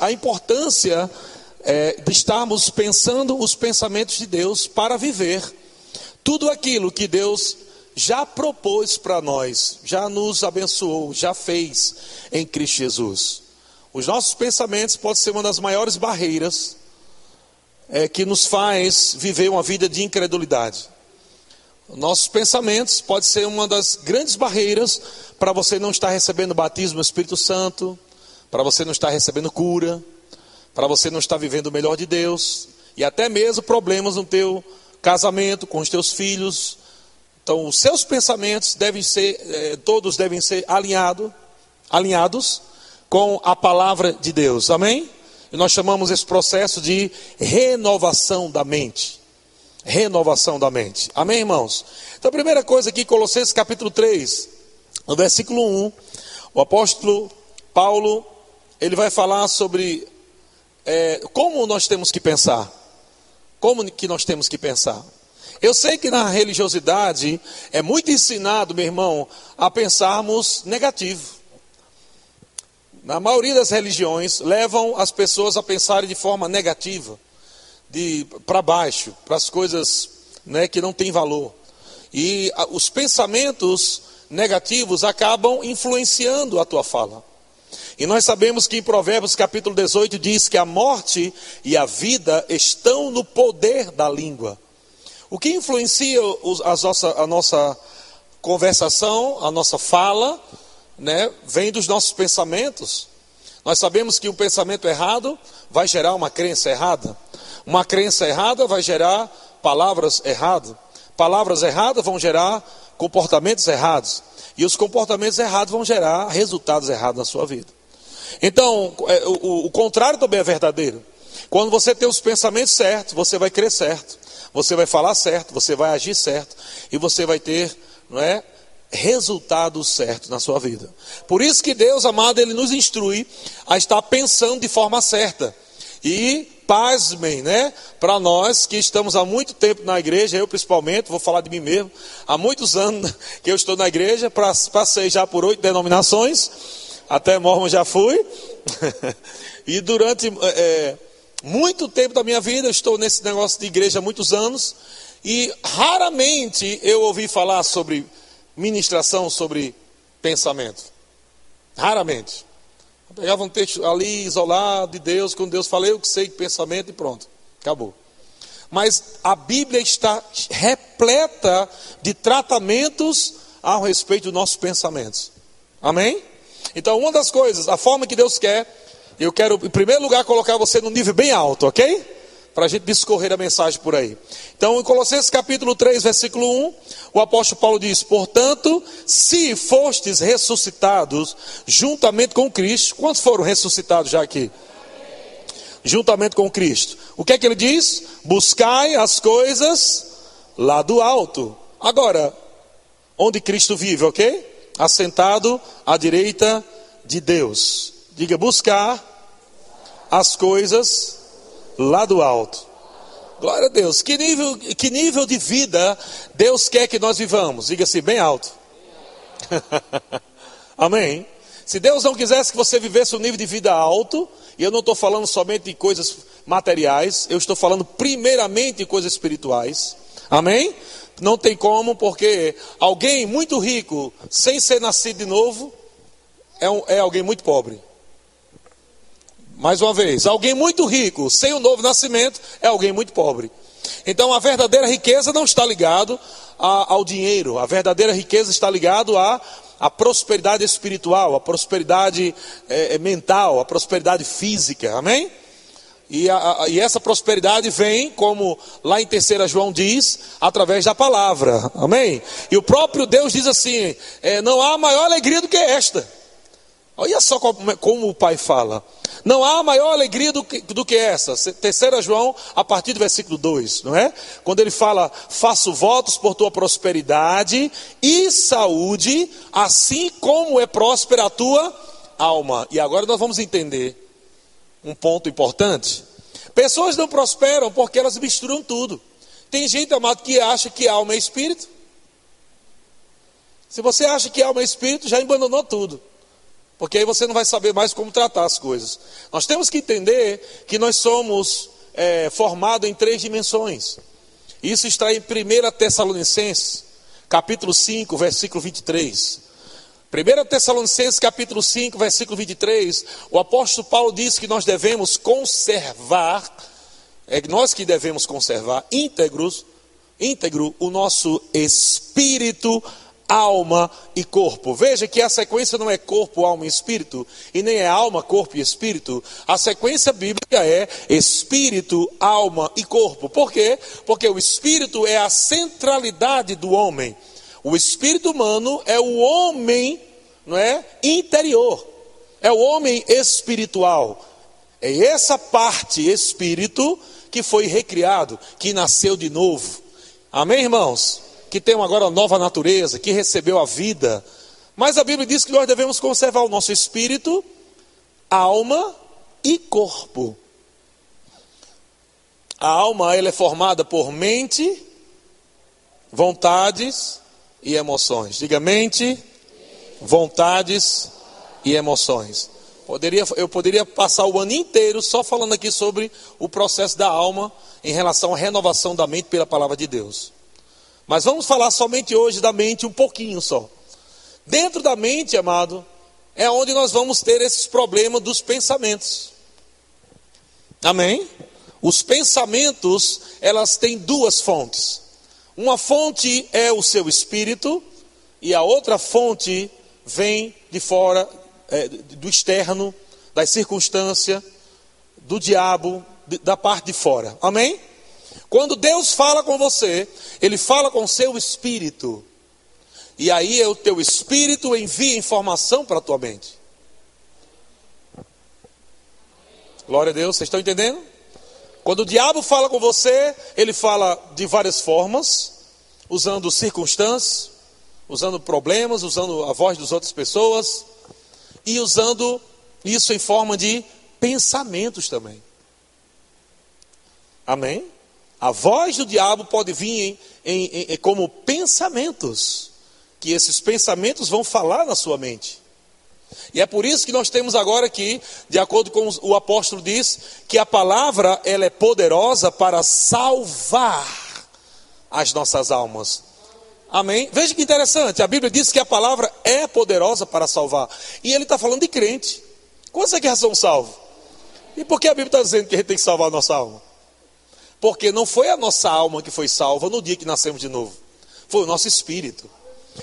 a importância é, de estarmos pensando os pensamentos de Deus para viver tudo aquilo que Deus já propôs para nós, já nos abençoou, já fez em Cristo Jesus. Os nossos pensamentos podem ser uma das maiores barreiras é, que nos faz viver uma vida de incredulidade. Nossos pensamentos podem ser uma das grandes barreiras para você não estar recebendo o batismo do Espírito Santo, para você não estar recebendo cura, para você não estar vivendo o melhor de Deus, e até mesmo problemas no teu casamento, com os teus filhos. Então, os seus pensamentos devem ser, eh, todos devem ser alinhado, alinhados com a palavra de Deus. Amém? E nós chamamos esse processo de renovação da mente. Renovação da mente. Amém, irmãos? Então, a primeira coisa aqui, Colossenses capítulo 3, no versículo 1, o apóstolo Paulo, ele vai falar sobre é, como nós temos que pensar. Como que nós temos que pensar? Eu sei que na religiosidade é muito ensinado, meu irmão, a pensarmos negativo na maioria das religiões, levam as pessoas a pensarem de forma negativa, de para baixo, para as coisas né, que não têm valor. E a, os pensamentos negativos acabam influenciando a tua fala. E nós sabemos que em Provérbios capítulo 18 diz que a morte e a vida estão no poder da língua. O que influencia os, a, nossa, a nossa conversação, a nossa fala, né, vem dos nossos pensamentos. Nós sabemos que um pensamento errado vai gerar uma crença errada. Uma crença errada vai gerar palavras erradas. Palavras erradas vão gerar comportamentos errados. E os comportamentos errados vão gerar resultados errados na sua vida. Então, é, o, o contrário também é verdadeiro. Quando você tem os pensamentos certos, você vai crer certo, você vai falar certo, você vai agir certo e você vai ter, não é, resultados certos na sua vida. Por isso que Deus, amado, Ele nos instrui a estar pensando de forma certa. E, pasmem, né? Para nós que estamos há muito tempo na igreja, eu principalmente, vou falar de mim mesmo, há muitos anos que eu estou na igreja, passei já por oito denominações, até Mormon já fui, e durante é, muito tempo da minha vida, estou nesse negócio de igreja há muitos anos, e raramente eu ouvi falar sobre ministração sobre pensamento. Raramente. Eu pegava um texto ali isolado de Deus, quando Deus fala, eu que sei pensamento e pronto, acabou. Mas a Bíblia está repleta de tratamentos a respeito dos nossos pensamentos. Amém? Então, uma das coisas, a forma que Deus quer, eu quero, em primeiro lugar, colocar você num nível bem alto, ok? para a gente discorrer a mensagem por aí. Então, em Colossenses capítulo 3, versículo 1, o apóstolo Paulo diz: Portanto, se fostes ressuscitados juntamente com Cristo, quantos foram ressuscitados já aqui? Juntamente com Cristo. O que é que ele diz? Buscai as coisas lá do alto. Agora, onde Cristo vive, ok? Assentado à direita de Deus. Diga, buscar as coisas lá do alto. Glória a Deus. Que nível, que nível de vida Deus quer que nós vivamos? Diga assim, bem alto. Amém. Se Deus não quisesse que você vivesse um nível de vida alto, e eu não estou falando somente de coisas materiais, eu estou falando primeiramente de coisas espirituais. Amém? Não tem como, porque alguém muito rico, sem ser nascido de novo, é, um, é alguém muito pobre. Mais uma vez, alguém muito rico, sem o novo nascimento, é alguém muito pobre. Então a verdadeira riqueza não está ligado ao dinheiro, a verdadeira riqueza está ligado à, à prosperidade espiritual, à prosperidade é, mental, à prosperidade física, amém? E, a, e, essa prosperidade vem, como lá em 3 João diz, através da palavra, amém? E o próprio Deus diz assim: é, não há maior alegria do que esta. Olha só como, como o Pai fala. Não há maior alegria do que, do que essa. Terceira João, a partir do versículo 2, não é? Quando ele fala, faço votos por tua prosperidade e saúde, assim como é próspera a tua alma. E agora nós vamos entender um ponto importante. Pessoas não prosperam porque elas misturam tudo. Tem gente, amado, que acha que alma é espírito. Se você acha que alma é espírito, já abandonou tudo. Porque aí você não vai saber mais como tratar as coisas. Nós temos que entender que nós somos é, formados em três dimensões. Isso está em 1 Tessalonicenses, capítulo 5, versículo 23. 1 Tessalonicenses, capítulo 5, versículo 23, o apóstolo Paulo diz que nós devemos conservar, é nós que devemos conservar íntegros, íntegro o nosso espírito alma e corpo. Veja que a sequência não é corpo, alma e espírito, e nem é alma, corpo e espírito. A sequência bíblica é espírito, alma e corpo. Por quê? Porque o espírito é a centralidade do homem. O espírito humano é o homem, não é, interior. É o homem espiritual. É essa parte espírito que foi recriado, que nasceu de novo. Amém, irmãos? que tem agora uma nova natureza, que recebeu a vida. Mas a Bíblia diz que nós devemos conservar o nosso espírito, alma e corpo. A alma ela é formada por mente, vontades e emoções. Diga mente, vontades e emoções. Poderia, eu poderia passar o ano inteiro só falando aqui sobre o processo da alma em relação à renovação da mente pela palavra de Deus. Mas vamos falar somente hoje da mente um pouquinho só. Dentro da mente, amado, é onde nós vamos ter esses problemas dos pensamentos. Amém? Os pensamentos, elas têm duas fontes. Uma fonte é o seu espírito e a outra fonte vem de fora, é, do externo, das circunstâncias, do diabo, da parte de fora. Amém? Quando Deus fala com você, Ele fala com o seu espírito. E aí é o teu espírito envia informação para a tua mente. Glória a Deus, vocês estão entendendo? Quando o diabo fala com você, ele fala de várias formas, usando circunstâncias, usando problemas, usando a voz das outras pessoas e usando isso em forma de pensamentos também. Amém? A voz do diabo pode vir em, em, em, como pensamentos, que esses pensamentos vão falar na sua mente. E é por isso que nós temos agora aqui, de acordo com o apóstolo diz, que a palavra ela é poderosa para salvar as nossas almas. Amém? Veja que interessante, a Bíblia diz que a palavra é poderosa para salvar. E ele está falando de crente. Quantos é que já são salvos? E por que a Bíblia está dizendo que a gente tem que salvar a nossa alma? Porque não foi a nossa alma que foi salva no dia que nascemos de novo, foi o nosso espírito.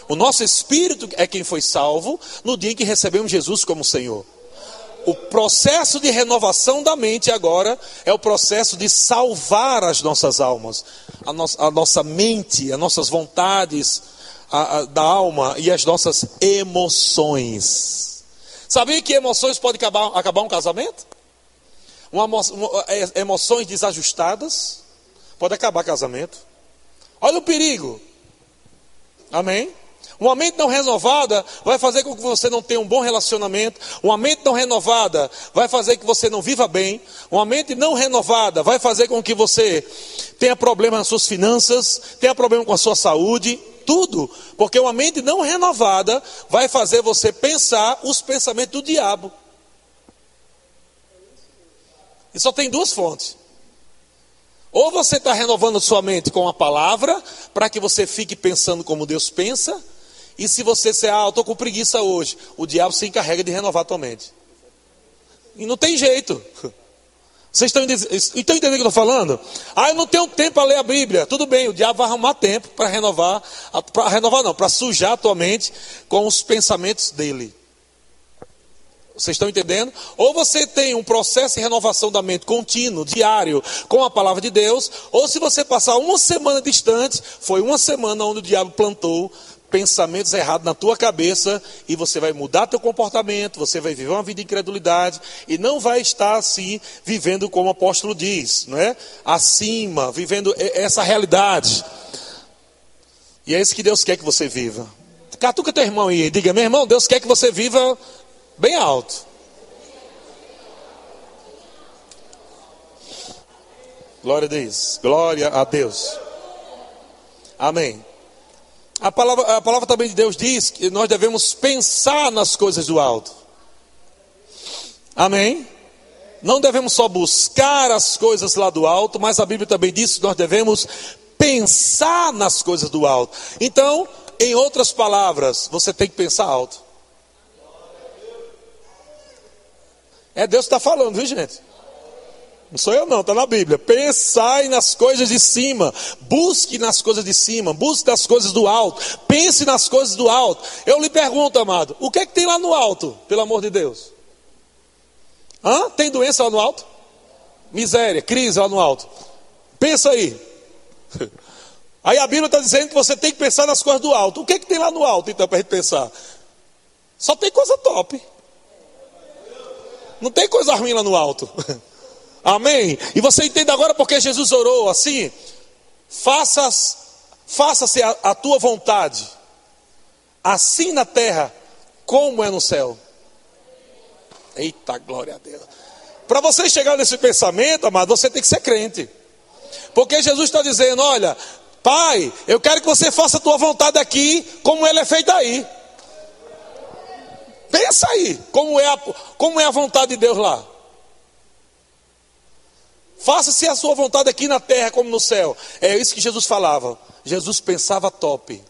O nosso espírito é quem foi salvo no dia em que recebemos Jesus como Senhor. O processo de renovação da mente agora é o processo de salvar as nossas almas, a, no, a nossa mente, as nossas vontades a, a, da alma e as nossas emoções. Sabia que emoções podem acabar, acabar um casamento? uma, uma, é, emoções desajustadas, pode acabar casamento. Olha o perigo. Amém? Uma mente não renovada vai fazer com que você não tenha um bom relacionamento. Uma mente não renovada vai fazer que você não viva bem. Uma mente não renovada vai fazer com que você tenha problema nas suas finanças, tenha problema com a sua saúde, tudo. Porque uma mente não renovada vai fazer você pensar os pensamentos do diabo. E só tem duas fontes. Ou você está renovando sua mente com a palavra, para que você fique pensando como Deus pensa, e se você disser, ah, eu estou com preguiça hoje, o diabo se encarrega de renovar a tua mente. E não tem jeito. Vocês estão, entendendo o que eu estou falando? Ah, eu não tenho tempo para ler a Bíblia. Tudo bem, o diabo vai arrumar tempo para renovar, para renovar não, para sujar a tua mente com os pensamentos dele. Vocês estão entendendo? Ou você tem um processo de renovação da mente contínuo, diário, com a palavra de Deus, ou se você passar uma semana distante, foi uma semana onde o diabo plantou pensamentos errados na tua cabeça e você vai mudar teu comportamento, você vai viver uma vida de incredulidade e não vai estar assim vivendo como o apóstolo diz, não é? Acima, vivendo essa realidade. E é isso que Deus quer que você viva. Catuca teu irmão aí, diga, meu irmão, Deus quer que você viva Bem alto. Glória a Deus. Glória a Deus. Amém. A palavra, a palavra também de Deus diz que nós devemos pensar nas coisas do alto. Amém? Não devemos só buscar as coisas lá do alto, mas a Bíblia também diz que nós devemos pensar nas coisas do alto. Então, em outras palavras, você tem que pensar alto. É Deus que está falando, viu gente? Não sou eu não, está na Bíblia. Pensai nas coisas de cima, busque nas coisas de cima, busque nas coisas do alto, pense nas coisas do alto. Eu lhe pergunto, amado, o que é que tem lá no alto, pelo amor de Deus? Hã? Tem doença lá no alto? Miséria, crise lá no alto. Pensa aí. Aí a Bíblia está dizendo que você tem que pensar nas coisas do alto. O que é que tem lá no alto, então, para a gente pensar? Só tem coisa top. Não tem coisa ruim lá no alto. Amém? E você entende agora porque Jesus orou assim? Faça-se faça a, a tua vontade, assim na terra como é no céu. Eita glória a Deus. Para você chegar nesse pensamento, amado, você tem que ser crente. Porque Jesus está dizendo: olha, Pai, eu quero que você faça a tua vontade aqui, como ela é feita aí. Pensa aí, como é a, como é a vontade de Deus lá. Faça-se a sua vontade aqui na terra como no céu. É isso que Jesus falava. Jesus pensava top.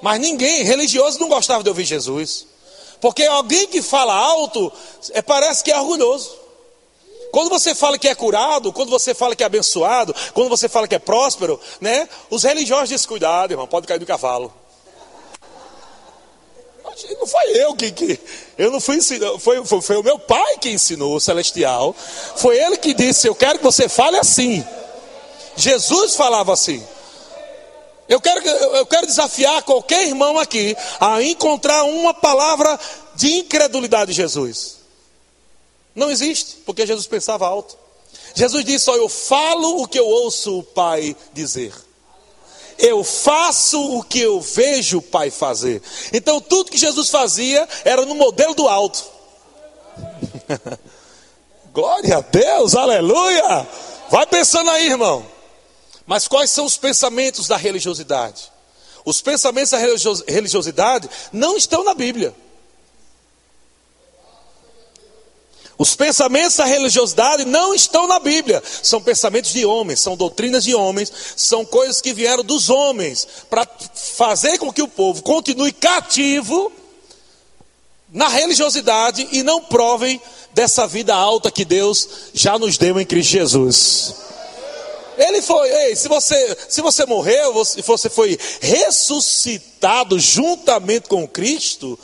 Mas ninguém, religioso, não gostava de ouvir Jesus. Porque alguém que fala alto, é, parece que é orgulhoso. Quando você fala que é curado, quando você fala que é abençoado, quando você fala que é próspero, né? Os religiosos dizem, cuidado, irmão, pode cair do cavalo. Não foi eu que, que eu não fui ensinar, foi, foi, foi, o meu pai que ensinou o celestial. Foi ele que disse: Eu quero que você fale assim. Jesus falava assim. Eu quero, eu quero desafiar qualquer irmão aqui a encontrar uma palavra de incredulidade de Jesus. Não existe, porque Jesus pensava alto. Jesus disse: Ó, eu falo o que eu ouço o Pai dizer. Eu faço o que eu vejo o Pai fazer. Então, tudo que Jesus fazia era no modelo do alto. Glória a Deus, aleluia. Vai pensando aí, irmão. Mas quais são os pensamentos da religiosidade? Os pensamentos da religiosidade não estão na Bíblia. Os pensamentos da religiosidade não estão na Bíblia. São pensamentos de homens, são doutrinas de homens, são coisas que vieram dos homens para fazer com que o povo continue cativo na religiosidade e não provem dessa vida alta que Deus já nos deu em Cristo Jesus. Ele foi, ei, se você, se você morreu, se você foi ressuscitado juntamente com Cristo,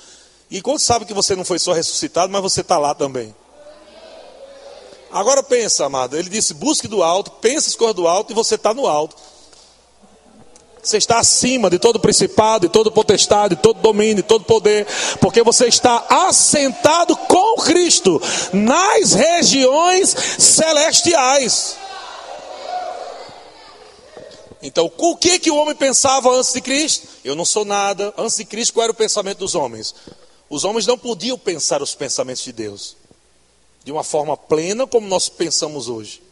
e quando sabe que você não foi só ressuscitado, mas você está lá também. Agora pensa, amado, ele disse: busque do alto, pensa as coisas do alto e você está no alto. Você está acima de todo principado, de todo potestade, de todo domínio, de todo poder, porque você está assentado com Cristo nas regiões celestiais. Então, o que que o homem pensava antes de Cristo? Eu não sou nada. Antes de Cristo, qual era o pensamento dos homens? Os homens não podiam pensar os pensamentos de Deus de uma forma plena, como nós pensamos hoje.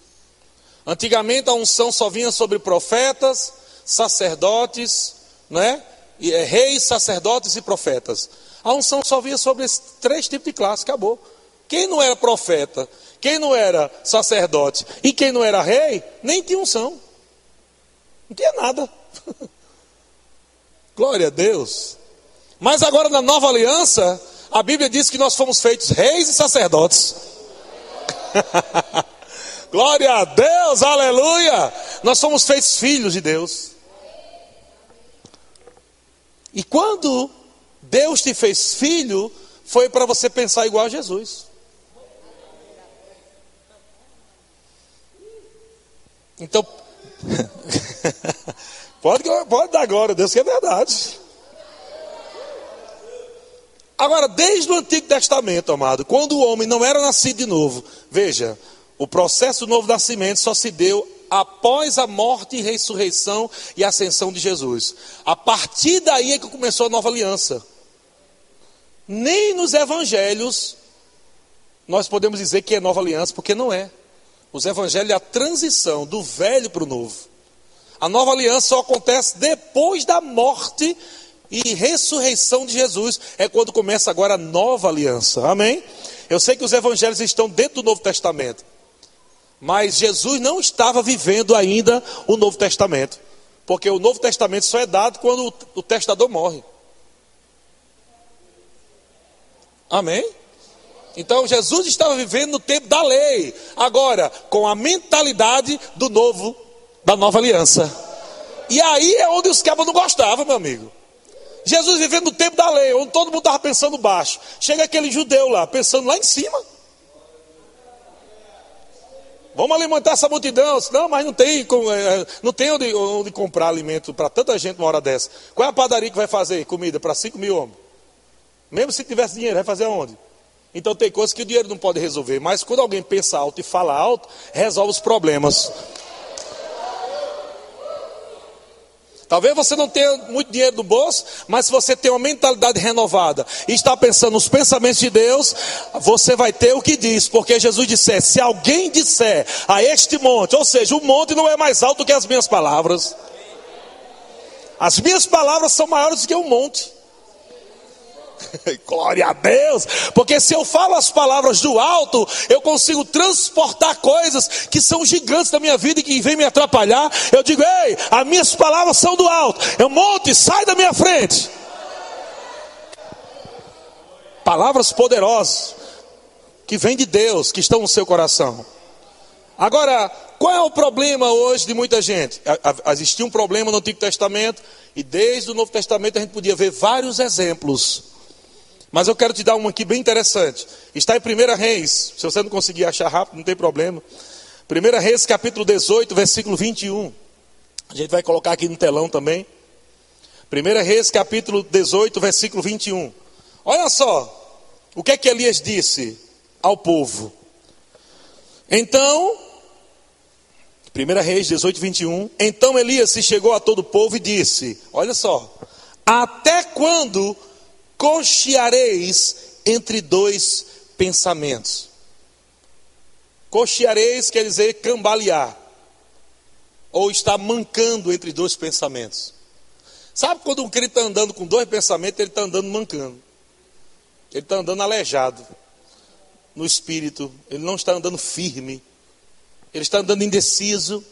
Antigamente a unção só vinha sobre profetas, sacerdotes, né? Reis, sacerdotes e profetas. A unção só vinha sobre esses três tipos de classe, acabou. Quem não era profeta, quem não era sacerdote e quem não era rei, nem tinha unção. Não tinha nada. Glória a Deus. Mas agora na nova aliança, a Bíblia diz que nós fomos feitos reis e sacerdotes. Glória a Deus, aleluia. Nós somos feitos filhos de Deus. E quando Deus te fez filho, foi para você pensar igual a Jesus. Então, pode, pode dar glória a Deus que é verdade. Agora, desde o Antigo Testamento, amado, quando o homem não era nascido de novo, veja, o processo do novo nascimento só se deu após a morte e ressurreição e ascensão de Jesus. A partir daí é que começou a nova aliança. Nem nos evangelhos nós podemos dizer que é nova aliança, porque não é. Os evangelhos é a transição do velho para o novo. A nova aliança só acontece depois da morte e ressurreição de Jesus é quando começa agora a nova aliança. Amém? Eu sei que os evangelhos estão dentro do Novo Testamento. Mas Jesus não estava vivendo ainda o Novo Testamento. Porque o Novo Testamento só é dado quando o testador morre. Amém? Então Jesus estava vivendo no tempo da lei, agora com a mentalidade do novo, da nova aliança. E aí é onde os cabos não gostavam, meu amigo. Jesus vivendo no tempo da lei, onde todo mundo estava pensando baixo. Chega aquele judeu lá, pensando lá em cima. Vamos alimentar essa multidão. Não, mas não tem, é, não tem onde, onde comprar alimento para tanta gente uma hora dessa. Qual é a padaria que vai fazer comida para 5 mil homens? Mesmo se tivesse dinheiro, vai fazer aonde? Então tem coisas que o dinheiro não pode resolver, mas quando alguém pensa alto e fala alto, resolve os problemas. Talvez você não tenha muito dinheiro no bolso, mas se você tem uma mentalidade renovada e está pensando nos pensamentos de Deus, você vai ter o que diz, porque Jesus disse: se alguém disser a este monte, ou seja, o monte não é mais alto que as minhas palavras. As minhas palavras são maiores do que o monte. Glória a Deus, porque se eu falo as palavras do alto, eu consigo transportar coisas que são gigantes da minha vida e que vêm me atrapalhar. Eu digo, ei, as minhas palavras são do alto. Eu monte, sai da minha frente. Palavras poderosas que vêm de Deus, que estão no seu coração. Agora, qual é o problema hoje de muita gente? Existia um problema no Antigo Testamento e desde o Novo Testamento a gente podia ver vários exemplos mas eu quero te dar uma aqui bem interessante. Está em 1 Reis. Se você não conseguir achar rápido, não tem problema. 1 Reis, capítulo 18, versículo 21. A gente vai colocar aqui no telão também. 1 Reis, capítulo 18, versículo 21. Olha só. O que é que Elias disse ao povo? Então, 1 Reis 18, 21. Então Elias se chegou a todo o povo e disse: Olha só. Até quando cocheareis entre dois pensamentos. Cocheareis quer dizer cambalear, ou estar mancando entre dois pensamentos. Sabe quando um crente está andando com dois pensamentos, ele está andando mancando, ele está andando aleijado no espírito, ele não está andando firme, ele está andando indeciso,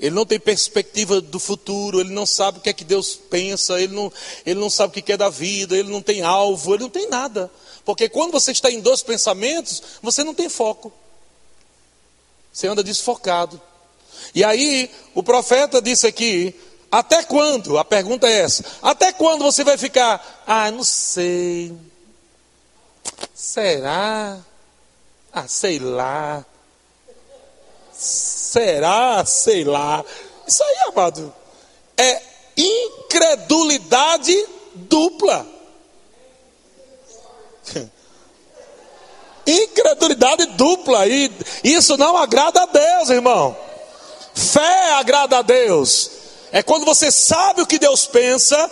ele não tem perspectiva do futuro, ele não sabe o que é que Deus pensa, ele não, ele não sabe o que é da vida, ele não tem alvo, ele não tem nada. Porque quando você está em dois pensamentos, você não tem foco. Você anda desfocado. E aí, o profeta disse aqui: até quando? A pergunta é essa: até quando você vai ficar? Ah, não sei. Será? Ah, sei lá. Será? Sei lá. Isso aí, amado, é incredulidade dupla. Incredulidade dupla. E isso não agrada a Deus, irmão. Fé agrada a Deus. É quando você sabe o que Deus pensa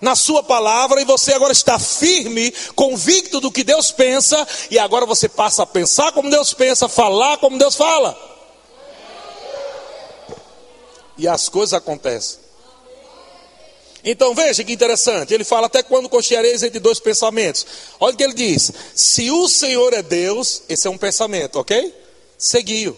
na sua palavra e você agora está firme, convicto do que Deus pensa, e agora você passa a pensar como Deus pensa, falar como Deus fala e as coisas acontecem. Então veja que interessante, ele fala até quando cocheareis entre dois pensamentos. Olha o que ele diz: se o Senhor é Deus, esse é um pensamento, ok? Seguiu.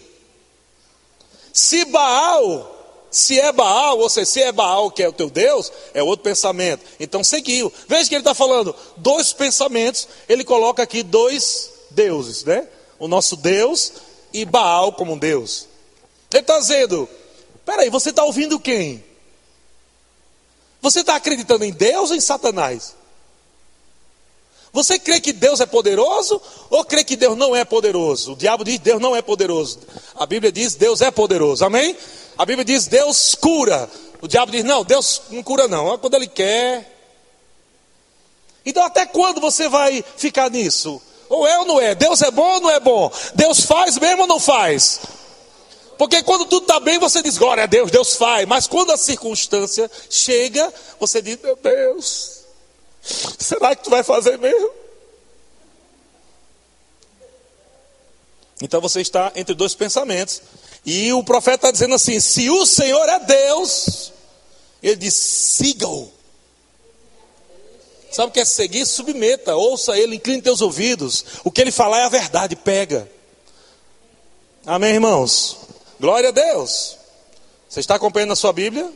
Se Baal, se é Baal, ou seja, se é Baal que é o teu Deus, é outro pensamento. Então seguiu. Veja que ele está falando dois pensamentos, ele coloca aqui dois deuses, né? O nosso Deus e Baal como um Deus. Ele está dizendo, Peraí, você está ouvindo quem? Você está acreditando em Deus ou em Satanás? Você crê que Deus é poderoso ou crê que Deus não é poderoso? O diabo diz Deus não é poderoso. A Bíblia diz Deus é poderoso. Amém? A Bíblia diz Deus cura. O diabo diz não, Deus não cura não. É quando ele quer. Então até quando você vai ficar nisso? Ou é ou não é? Deus é bom ou não é bom? Deus faz mesmo ou não faz? Porque quando tudo está bem, você diz, glória a Deus, Deus faz. Mas quando a circunstância chega, você diz, meu Deus, será que tu vai fazer mesmo? Então você está entre dois pensamentos. E o profeta está dizendo assim: se o Senhor é Deus, ele diz, siga-o. Sabe o que é seguir? Submeta, ouça ele, incline teus ouvidos. O que ele falar é a verdade, pega. Amém, irmãos? Glória a Deus. Você está acompanhando a sua Bíblia?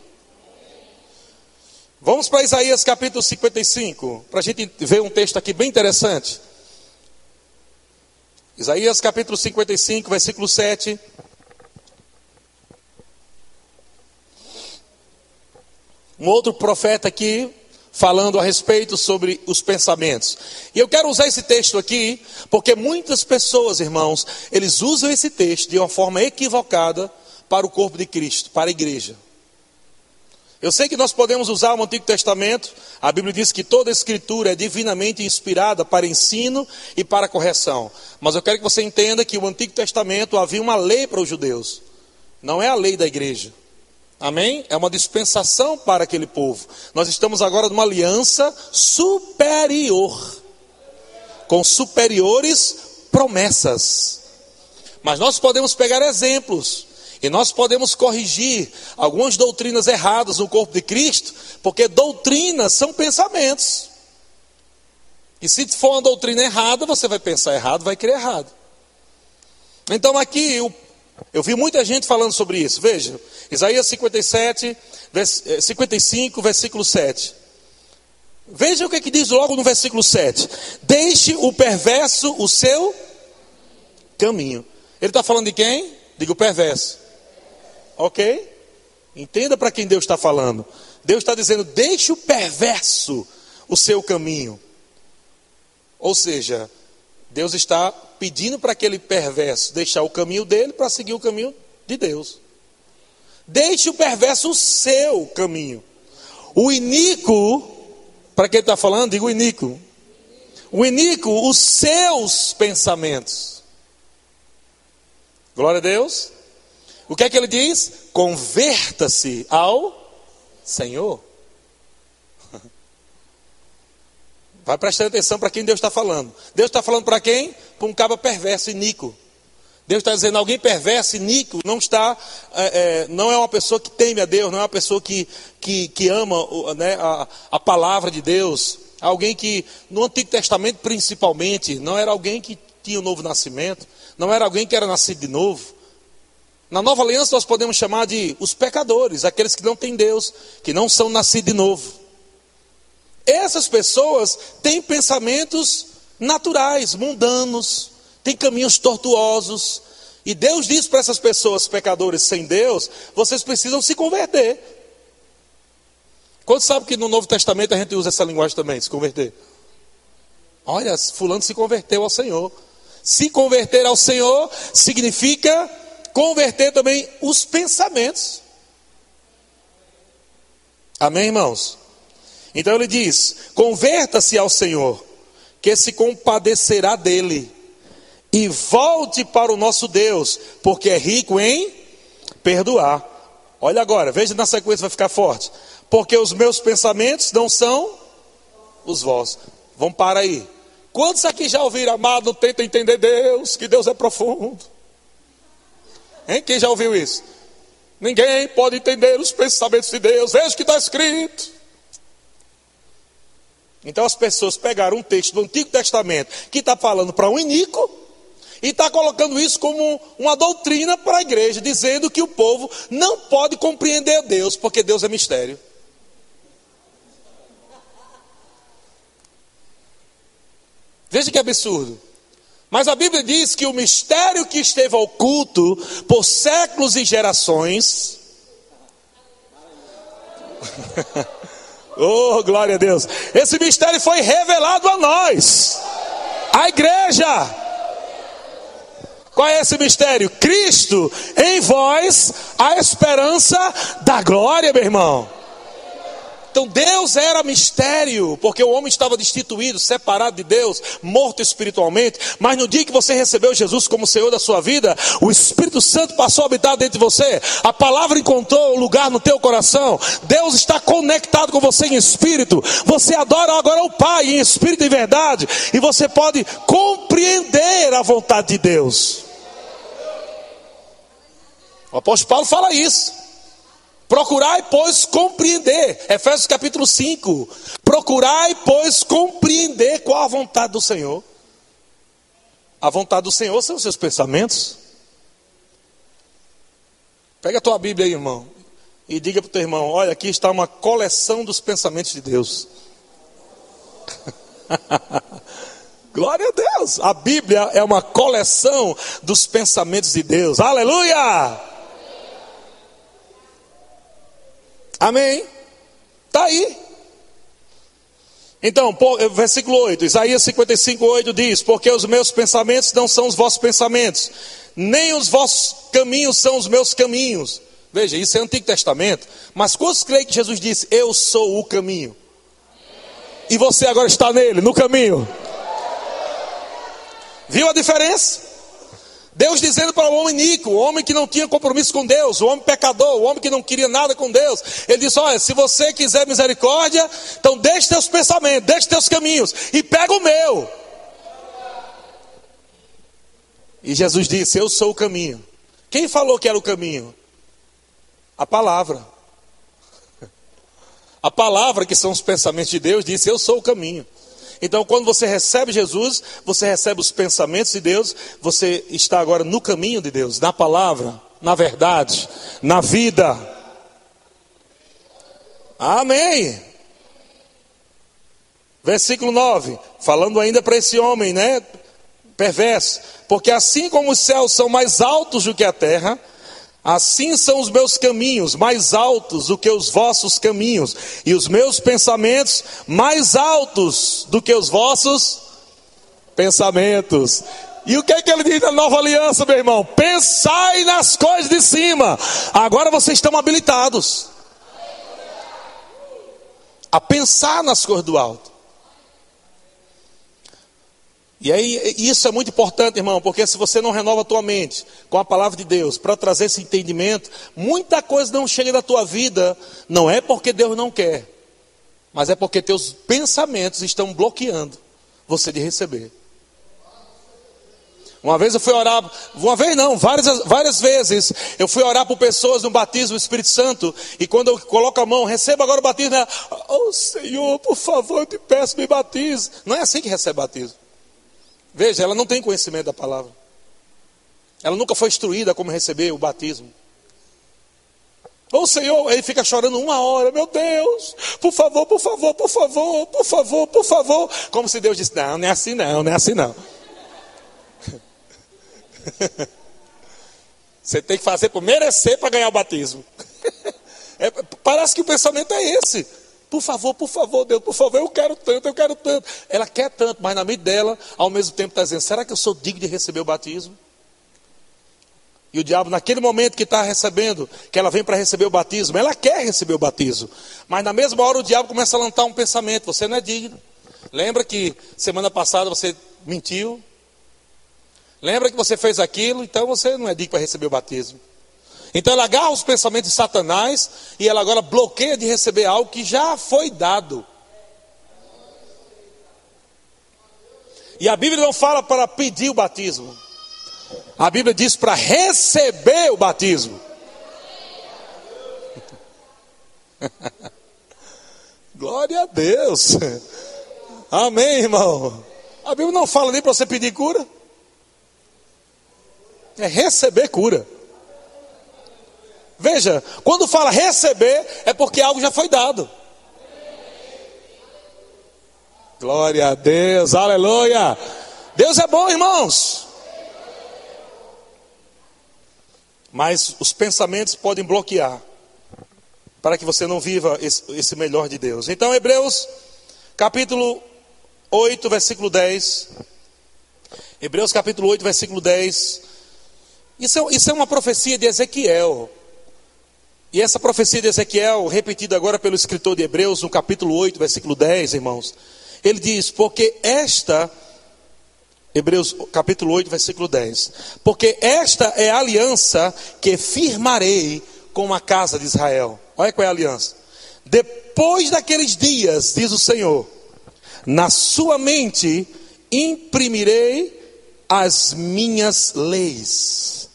Vamos para Isaías capítulo 55, para a gente ver um texto aqui bem interessante. Isaías capítulo 55, versículo 7. Um outro profeta aqui falando a respeito sobre os pensamentos. E eu quero usar esse texto aqui, porque muitas pessoas, irmãos, eles usam esse texto de uma forma equivocada para o corpo de Cristo, para a igreja. Eu sei que nós podemos usar o Antigo Testamento, a Bíblia diz que toda a escritura é divinamente inspirada para ensino e para correção. Mas eu quero que você entenda que o Antigo Testamento havia uma lei para os judeus, não é a lei da igreja. Amém? É uma dispensação para aquele povo. Nós estamos agora numa aliança superior, com superiores promessas. Mas nós podemos pegar exemplos e nós podemos corrigir algumas doutrinas erradas no corpo de Cristo, porque doutrinas são pensamentos. E se for uma doutrina errada, você vai pensar errado, vai crer errado. Então aqui o eu vi muita gente falando sobre isso. Veja, Isaías 57, 55, eh, versículo 7. Veja o que, é que diz logo no versículo 7. Deixe o perverso o seu caminho. Ele está falando de quem? Diga o perverso. Ok? Entenda para quem Deus está falando. Deus está dizendo: deixe o perverso o seu caminho. Ou seja, Deus está pedindo para aquele perverso deixar o caminho dele para seguir o caminho de Deus. Deixe o perverso o seu caminho. O iníquo, para quem está falando, digo iníquo. O iníquo, os seus pensamentos. Glória a Deus. O que é que ele diz? Converta-se ao Senhor. Vai prestando atenção para quem Deus está falando. Deus está falando para quem? Para um cabo perverso e nico. Deus está dizendo, alguém perverso e nico não está, é, é, não é uma pessoa que teme a Deus, não é uma pessoa que, que, que ama né, a, a palavra de Deus. Alguém que, no Antigo Testamento principalmente, não era alguém que tinha o um novo nascimento, não era alguém que era nascido de novo. Na nova aliança nós podemos chamar de os pecadores, aqueles que não têm Deus, que não são nascidos de novo. Essas pessoas têm pensamentos naturais, mundanos, têm caminhos tortuosos. E Deus diz para essas pessoas, pecadores sem Deus, vocês precisam se converter. Quantos sabem que no Novo Testamento a gente usa essa linguagem também, se converter? Olha, fulano se converteu ao Senhor. Se converter ao Senhor significa converter também os pensamentos. Amém, irmãos? Então ele diz: converta-se ao Senhor, que se compadecerá dele, e volte para o nosso Deus, porque é rico em perdoar. Olha agora, veja na sequência, vai ficar forte. Porque os meus pensamentos não são os vossos. Vamos para aí. Quantos aqui já ouviram, amado, tenta entender Deus, que Deus é profundo? Hein? Quem já ouviu isso? Ninguém pode entender os pensamentos de Deus. Veja o que está escrito. Então as pessoas pegaram um texto do Antigo Testamento que está falando para um iníquo e está colocando isso como uma doutrina para a igreja, dizendo que o povo não pode compreender Deus, porque Deus é mistério. Veja que absurdo. Mas a Bíblia diz que o mistério que esteve oculto por séculos e gerações. Oh, glória a Deus. Esse mistério foi revelado a nós, a igreja. Qual é esse mistério? Cristo em vós, a esperança da glória, meu irmão. Então Deus era mistério, porque o homem estava destituído, separado de Deus, morto espiritualmente. Mas no dia que você recebeu Jesus como Senhor da sua vida, o Espírito Santo passou a habitar dentro de você. A palavra encontrou lugar no teu coração. Deus está conectado com você em espírito. Você adora agora o Pai em espírito e verdade, e você pode compreender a vontade de Deus. O apóstolo Paulo fala isso. Procurai, pois, compreender. Efésios capítulo 5. Procurai, pois, compreender qual a vontade do Senhor. A vontade do Senhor são os seus pensamentos. Pega a tua Bíblia aí, irmão, e diga para o teu irmão: olha, aqui está uma coleção dos pensamentos de Deus. Glória a Deus. A Bíblia é uma coleção dos pensamentos de Deus. Aleluia! Amém? Está aí. Então, versículo 8, Isaías 55, 8 diz: Porque os meus pensamentos não são os vossos pensamentos, nem os vossos caminhos são os meus caminhos. Veja, isso é Antigo Testamento. Mas quantos creem que Jesus disse: Eu sou o caminho? E você agora está nele, no caminho. Viu a diferença? Deus dizendo para o homem Nico, o homem que não tinha compromisso com Deus, o homem pecador, o homem que não queria nada com Deus. Ele disse: Olha, se você quiser misericórdia, então deixe teus pensamentos, deixe teus caminhos e pega o meu. E Jesus disse: Eu sou o caminho. Quem falou que era o caminho? A palavra. A palavra, que são os pensamentos de Deus, disse: Eu sou o caminho. Então, quando você recebe Jesus, você recebe os pensamentos de Deus, você está agora no caminho de Deus, na palavra, na verdade, na vida. Amém. Versículo 9, falando ainda para esse homem, né? Perverso, porque assim como os céus são mais altos do que a terra, Assim são os meus caminhos mais altos do que os vossos caminhos, e os meus pensamentos mais altos do que os vossos pensamentos. E o que é que ele diz na nova aliança, meu irmão? Pensai nas coisas de cima. Agora vocês estão habilitados a pensar nas coisas do alto. E aí, isso é muito importante, irmão, porque se você não renova a tua mente com a palavra de Deus para trazer esse entendimento, muita coisa não chega da tua vida, não é porque Deus não quer, mas é porque teus pensamentos estão bloqueando você de receber. Uma vez eu fui orar, uma vez não, várias, várias vezes, eu fui orar por pessoas no batismo do Espírito Santo, e quando eu coloco a mão, receba agora o batismo, ela, oh Senhor, por favor, eu te peço, me batize. Não é assim que recebe batismo. Veja, ela não tem conhecimento da palavra. Ela nunca foi instruída como receber o batismo. Ô Senhor, ele fica chorando uma hora, meu Deus, por favor, por favor, por favor, por favor, por favor. Como se Deus disse: Não, não é assim não, não é assim não. Você tem que fazer por merecer para ganhar o batismo. É, parece que o pensamento é esse. Por favor, por favor, Deus, por favor, eu quero tanto, eu quero tanto. Ela quer tanto, mas na mente dela, ao mesmo tempo está dizendo: será que eu sou digno de receber o batismo? E o diabo, naquele momento que está recebendo, que ela vem para receber o batismo, ela quer receber o batismo. Mas na mesma hora o diabo começa a lançar um pensamento: você não é digno. Lembra que semana passada você mentiu? Lembra que você fez aquilo? Então você não é digno para receber o batismo. Então ela agarra os pensamentos de Satanás e ela agora bloqueia de receber algo que já foi dado. E a Bíblia não fala para pedir o batismo. A Bíblia diz para receber o batismo. Glória a Deus. Amém, irmão. A Bíblia não fala nem para você pedir cura. É receber cura. Veja, quando fala receber, é porque algo já foi dado. Glória a Deus, aleluia. Deus é bom, irmãos. Mas os pensamentos podem bloquear para que você não viva esse, melhor de Deus. Então, Hebreus, capítulo 8, versículo 10. Hebreus, capítulo 8, versículo 10. Isso é, isso é uma profecia de Ezequiel. E essa profecia de Ezequiel, repetida agora pelo escritor de Hebreus, no capítulo 8, versículo 10, irmãos, ele diz: Porque esta, Hebreus capítulo 8, versículo 10, porque esta é a aliança que firmarei com a casa de Israel. Olha qual é a aliança. Depois daqueles dias, diz o Senhor, na sua mente imprimirei as minhas leis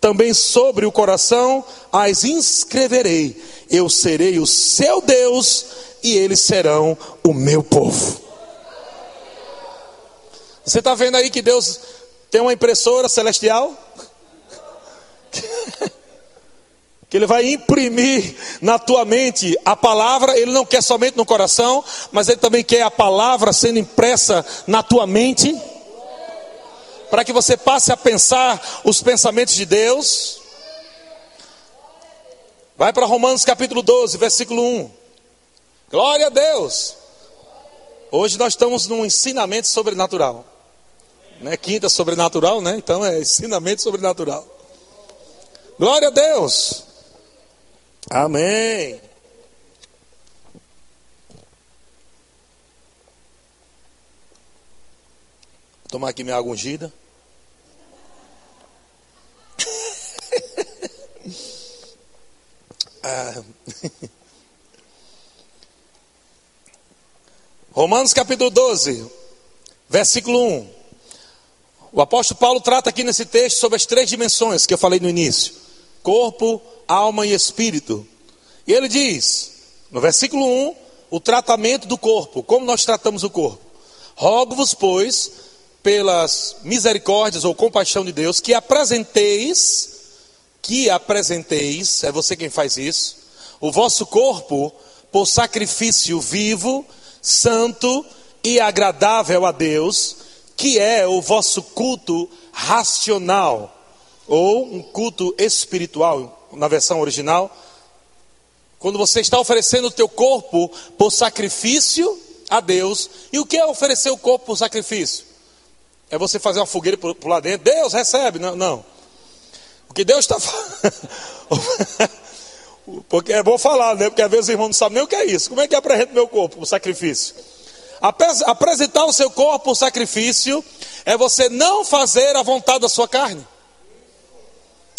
também sobre o coração as inscreverei. Eu serei o seu Deus e eles serão o meu povo. Você está vendo aí que Deus tem uma impressora celestial? que Ele vai imprimir na tua mente a palavra, Ele não quer somente no coração, mas Ele também quer a palavra sendo impressa na tua mente, para que você passe a pensar os pensamentos de Deus. Vai para Romanos capítulo 12, versículo 1. Glória a Deus! Hoje nós estamos num ensinamento sobrenatural. Né? Quinta sobrenatural, né? Então é ensinamento sobrenatural. Glória a Deus! Amém. Tomar aqui minha água ungida. ah. Romanos capítulo 12, versículo 1. O apóstolo Paulo trata aqui nesse texto sobre as três dimensões que eu falei no início: corpo, alma e espírito. E ele diz, no versículo 1, o tratamento do corpo, como nós tratamos o corpo. Rogo-vos, pois, pelas misericórdias ou compaixão de Deus, que apresenteis, que apresenteis, é você quem faz isso, o vosso corpo por sacrifício vivo, santo e agradável a Deus, que é o vosso culto racional, ou um culto espiritual, na versão original, quando você está oferecendo o teu corpo por sacrifício a Deus, e o que é oferecer o corpo por sacrifício? É você fazer uma fogueira por, lá dentro, Deus recebe, não, não. O que Deus está falando, porque é bom falar, né? Porque às vezes o irmão não sabe nem o que é isso. Como é que apresenta meu corpo por sacrifício? Apresentar o seu corpo por sacrifício é você não fazer a vontade da sua carne.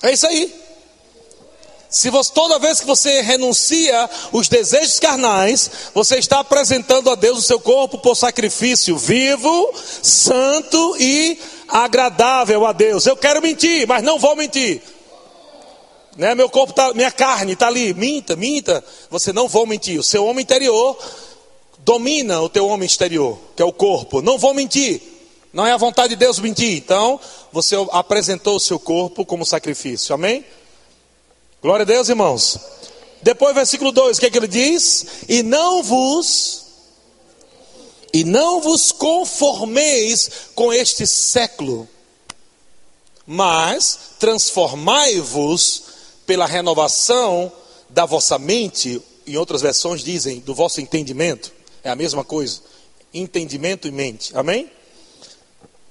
É isso aí. Se você, toda vez que você renuncia os desejos carnais, você está apresentando a Deus o seu corpo por sacrifício vivo, santo e agradável a Deus. Eu quero mentir, mas não vou mentir. Né? Meu corpo tá, minha carne está ali, minta, minta. Você não vou mentir. O seu homem interior domina o teu homem exterior, que é o corpo. Não vou mentir. Não é a vontade de Deus mentir. Então, você apresentou o seu corpo como sacrifício. Amém? Glória a Deus, irmãos. Depois, versículo 2, o que, é que ele diz? E não vos, e não vos conformeis com este século, mas transformai-vos pela renovação da vossa mente, em outras versões dizem, do vosso entendimento, é a mesma coisa, entendimento e mente, amém?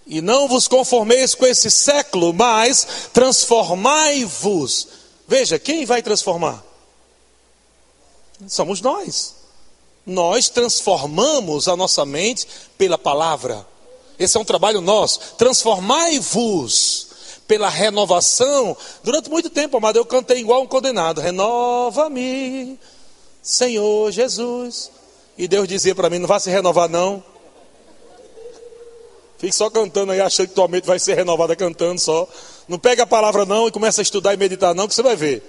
E não vos conformeis com esse século, mas transformai-vos Veja, quem vai transformar? Somos nós. Nós transformamos a nossa mente pela palavra. Esse é um trabalho nosso. Transformai-vos pela renovação. Durante muito tempo, amado, eu cantei igual um condenado: Renova-me, Senhor Jesus. E Deus dizia para mim: Não vá se renovar, não. Fique só cantando aí, achando que tua mente vai ser renovada cantando só. Não pega a palavra não e começa a estudar e meditar não, que você vai ver.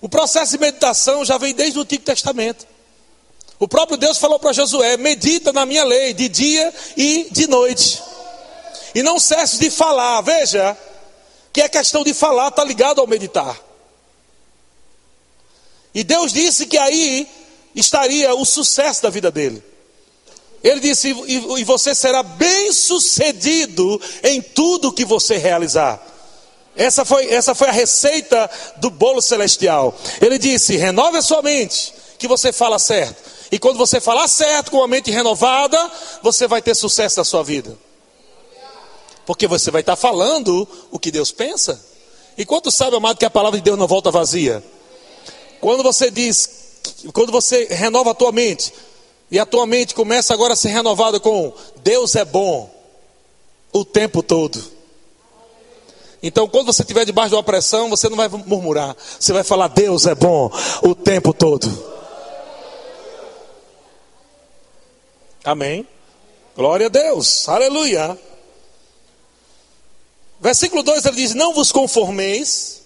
O processo de meditação já vem desde o Antigo Testamento. O próprio Deus falou para Josué: medita na minha lei de dia e de noite. E não cesse de falar. Veja que a questão de falar está ligado ao meditar. E Deus disse que aí estaria o sucesso da vida dele. Ele disse: e você será bem sucedido em tudo que você realizar. Essa foi, essa foi a receita do bolo celestial. Ele disse: renove a sua mente, que você fala certo. E quando você falar certo, com a mente renovada, você vai ter sucesso na sua vida. Porque você vai estar falando o que Deus pensa. E quanto sabe, amado, que a palavra de Deus não volta vazia? Quando você diz, quando você renova a tua mente, e a tua mente começa agora a ser renovada com Deus é bom o tempo todo. Então, quando você estiver debaixo de uma pressão, você não vai murmurar, você vai falar: Deus é bom o tempo todo. Amém. Glória a Deus, aleluia. Versículo 2 ele diz: Não vos conformeis.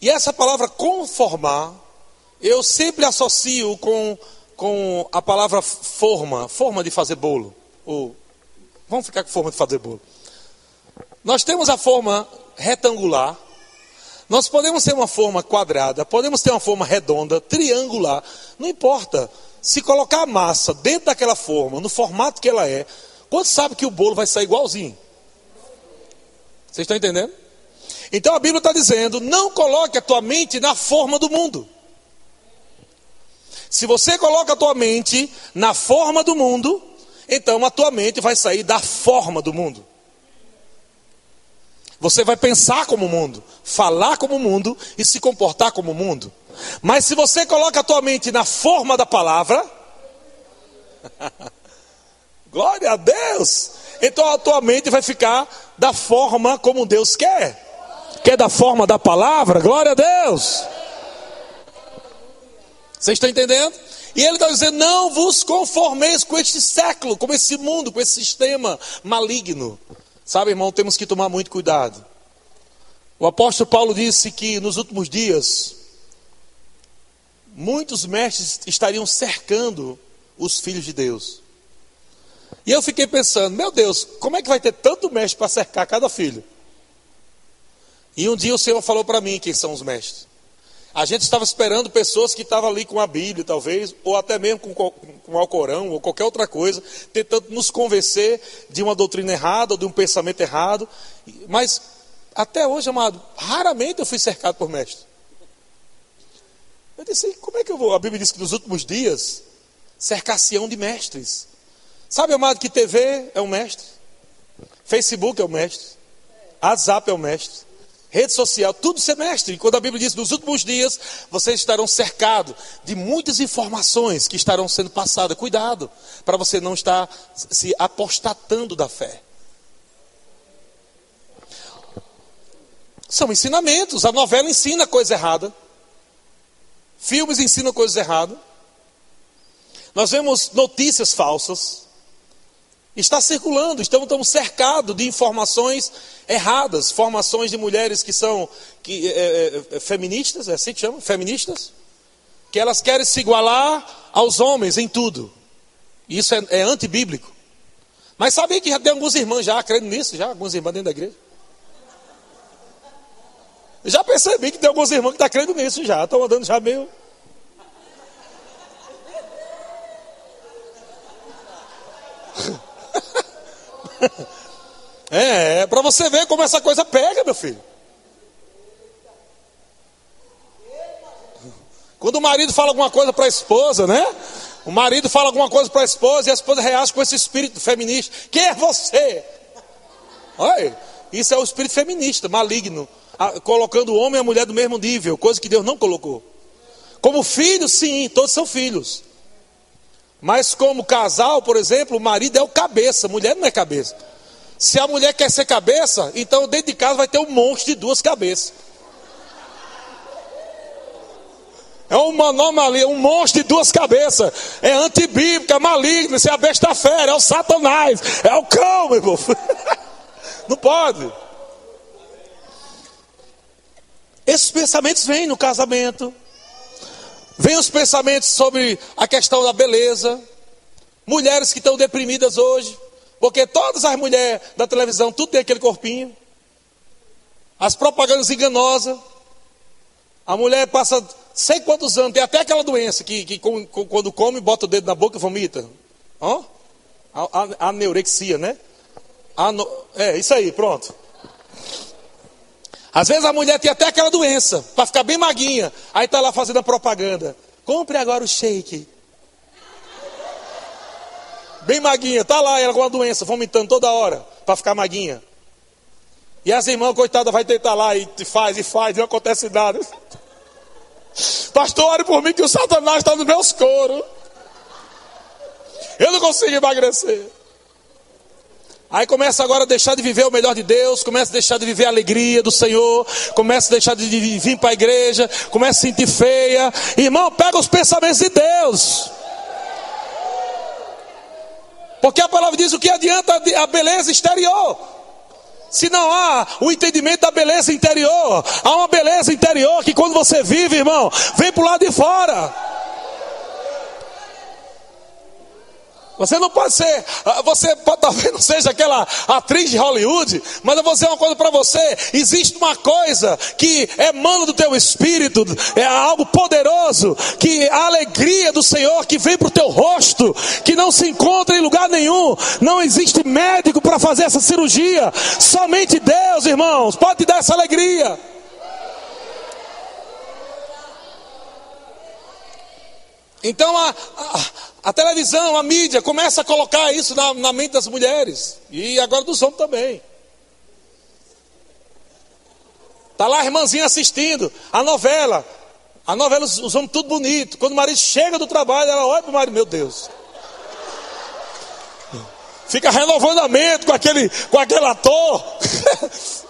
E essa palavra conformar eu sempre associo com, com a palavra forma, forma de fazer bolo. Ou, vamos ficar com forma de fazer bolo. Nós temos a forma retangular, nós podemos ter uma forma quadrada, podemos ter uma forma redonda, triangular, não importa. Se colocar a massa dentro daquela forma, no formato que ela é, quanto sabe que o bolo vai sair igualzinho? Vocês estão entendendo? Então a Bíblia está dizendo: não coloque a tua mente na forma do mundo. Se você coloca a tua mente na forma do mundo, então a tua mente vai sair da forma do mundo. Você vai pensar como o mundo, falar como o mundo e se comportar como o mundo. Mas se você coloca a tua mente na forma da palavra, glória a Deus, então a tua mente vai ficar da forma como Deus quer. Quer da forma da palavra? Glória a Deus. Vocês estão entendendo? E ele está dizendo: não vos conformeis com este século, com esse mundo, com esse sistema maligno. Sabe, irmão, temos que tomar muito cuidado. O apóstolo Paulo disse que nos últimos dias, muitos mestres estariam cercando os filhos de Deus. E eu fiquei pensando, meu Deus, como é que vai ter tanto mestre para cercar cada filho? E um dia o Senhor falou para mim quem são os mestres. A gente estava esperando pessoas que estavam ali com a Bíblia, talvez, ou até mesmo com, com o Alcorão, ou qualquer outra coisa, tentando nos convencer de uma doutrina errada, ou de um pensamento errado. Mas, até hoje, amado, raramente eu fui cercado por mestre. Eu disse, como é que eu vou? A Bíblia diz que nos últimos dias, cercar-se-ão de mestres. Sabe, amado, que TV é um mestre, Facebook é um mestre, WhatsApp é um mestre, rede social, tudo ser mestre. E quando a Bíblia diz nos últimos dias, vocês estarão cercados de muitas informações que estarão sendo passadas. Cuidado, para você não estar se apostatando da fé. São ensinamentos. A novela ensina coisa errada. Filmes ensinam coisas erradas. Nós vemos notícias falsas. Está circulando, estamos, estamos cercados de informações erradas, formações de mulheres que são que, é, é, feministas, é assim que chama? Feministas? Que elas querem se igualar aos homens em tudo. Isso é, é antibíblico. Mas sabia que já tem alguns irmãos já crendo nisso, já, alguns irmãos dentro da igreja. Já percebi que tem alguns irmãos que estão tá crendo nisso já, estão andando já meio. é, é para você ver como essa coisa pega, meu filho. Quando o marido fala alguma coisa para a esposa, né? O marido fala alguma coisa para a esposa e a esposa reage com esse espírito feminista. Quem é você? Olha, isso é o espírito feminista, maligno, colocando o homem e a mulher do mesmo nível, coisa que Deus não colocou. Como filhos, sim, todos são filhos. Mas como casal, por exemplo, o marido é o cabeça, a mulher não é cabeça. Se a mulher quer ser cabeça, então dentro de casa vai ter um monte de duas cabeças. É uma anomalia, um monstro de duas cabeças. É antibíblica, é maligno, isso é a besta fera, é o satanás, é o cão, meu irmão. Não pode. Esses pensamentos vêm no casamento. Vem os pensamentos sobre a questão da beleza. Mulheres que estão deprimidas hoje. Porque todas as mulheres da televisão, tudo tem aquele corpinho. As propagandas enganosas. A mulher passa sei quantos anos, tem até aquela doença que, que quando come, bota o dedo na boca e vomita. Ó, a, a, aneurexia, né? Ano, é, isso aí, pronto. Às vezes a mulher tem até aquela doença, para ficar bem maguinha. Aí está lá fazendo a propaganda. Compre agora o shake. Bem maguinha, tá lá ela com uma doença, vomitando toda hora, para ficar maguinha. E as irmãs, coitada, vai tentar lá e faz e faz, e não acontece nada. Pastor, ore por mim que o Satanás está nos meus coros. Eu não consigo emagrecer. Aí começa agora a deixar de viver o melhor de Deus, começa a deixar de viver a alegria do Senhor, começa a deixar de vir para a igreja, começa a sentir feia. Irmão, pega os pensamentos de Deus. Porque a palavra diz o que adianta a beleza exterior. Se não há o entendimento da beleza interior, há uma beleza interior que quando você vive, irmão, vem para o lado de fora. Você não pode ser, ah, você pode, talvez não seja aquela atriz de Hollywood, mas eu vou dizer uma coisa para você: existe uma coisa que emana do teu espírito, é algo poderoso, que a alegria do Senhor que vem para o teu rosto, que não se encontra em lugar nenhum, não existe médico para fazer essa cirurgia, somente Deus, irmãos, pode te dar essa alegria. Então a, a, a, televisão, a mídia começa a colocar isso na, na mente das mulheres e agora dos homens também. Tá lá a irmãzinha assistindo a novela. A novela, os, homens tudo bonito. Quando o marido chega do trabalho, ela olha para o marido, meu Deus. Fica renovando a mente com aquele, com aquele ator.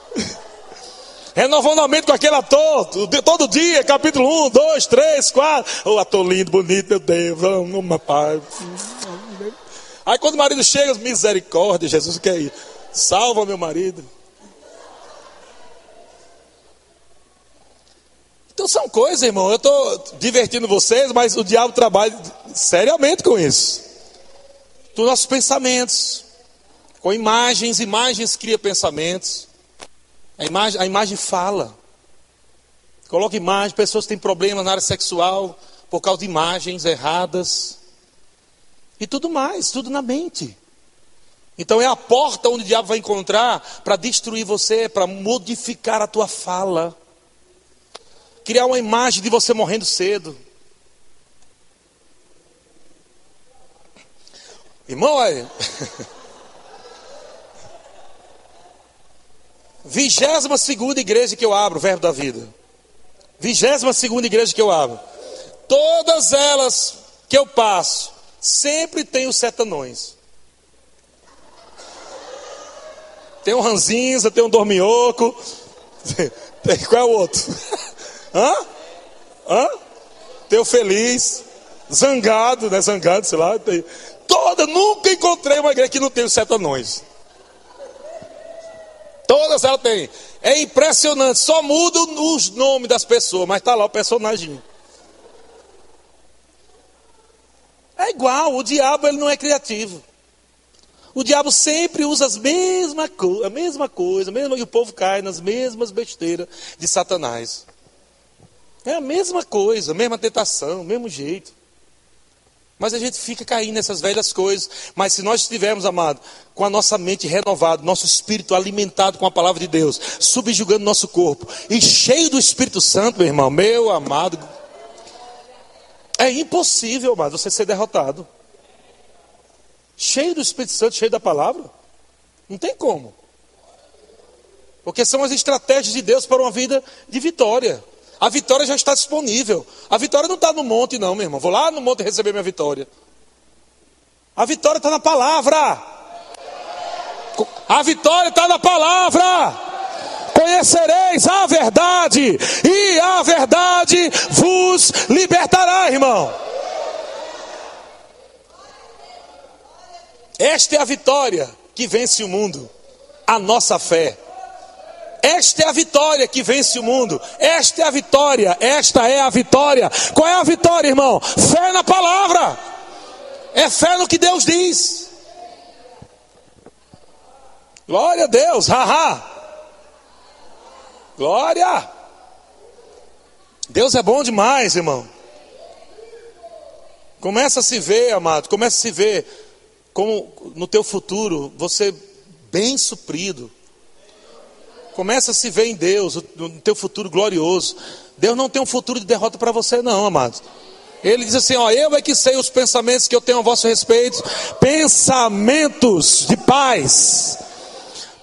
Renovando a mente com aquele ator, todo dia, capítulo 1, 2, 3, 4. O ator lindo, bonito, meu Deus, uma pai. Aí quando o marido chega, misericórdia, Jesus, o que é isso? Salva meu marido. Então são coisas, irmão. Eu estou divertindo vocês, mas o diabo trabalha seriamente com isso. Dos nossos pensamentos. Com imagens, imagens cria pensamentos. A imagem, a imagem fala. Coloca imagem, pessoas têm problemas na área sexual por causa de imagens erradas. E tudo mais, tudo na mente. Então é a porta onde o diabo vai encontrar para destruir você, para modificar a tua fala. Criar uma imagem de você morrendo cedo. Irmão, aí. Vigésima segunda igreja que eu abro, verbo da vida. Vigésima segunda igreja que eu abro. Todas elas que eu passo, sempre tem os setanões. Tem um ranzinza, tem um dorminhoco. Tem, qual é o outro? Hã? Hã? Tem o feliz, zangado, né? Zangado, sei lá. Tem, toda, nunca encontrei uma igreja que não tem os setanões. Todas elas têm. É impressionante. Só mudam os nomes das pessoas, mas está lá o personagem. É igual, o diabo ele não é criativo. O diabo sempre usa as mesma co a mesma coisa, mesmo e o povo cai nas mesmas besteiras de Satanás. É a mesma coisa, mesma tentação, mesmo jeito. Mas a gente fica caindo nessas velhas coisas. Mas se nós estivermos, amado, com a nossa mente renovada, nosso espírito alimentado com a palavra de Deus, subjugando nosso corpo e cheio do Espírito Santo, meu irmão, meu amado, é impossível, amado, você ser derrotado. Cheio do Espírito Santo, cheio da palavra, não tem como. Porque são as estratégias de Deus para uma vida de vitória. A vitória já está disponível. A vitória não está no monte, não, meu irmão. Vou lá no monte receber minha vitória. A vitória está na palavra. A vitória está na palavra. Conhecereis a verdade, e a verdade vos libertará, irmão. Esta é a vitória que vence o mundo, a nossa fé. Esta é a vitória que vence o mundo. Esta é a vitória. Esta é a vitória. Qual é a vitória, irmão? Fé na palavra. É fé no que Deus diz. Glória a Deus. Haha. Glória. Deus é bom demais, irmão. Começa a se ver, amado. Começa a se ver como no teu futuro você bem suprido Começa a se ver em Deus, no teu futuro glorioso. Deus não tem um futuro de derrota para você, não, amados. Ele diz assim: Ó, eu é que sei os pensamentos que eu tenho a vosso respeito, pensamentos de paz.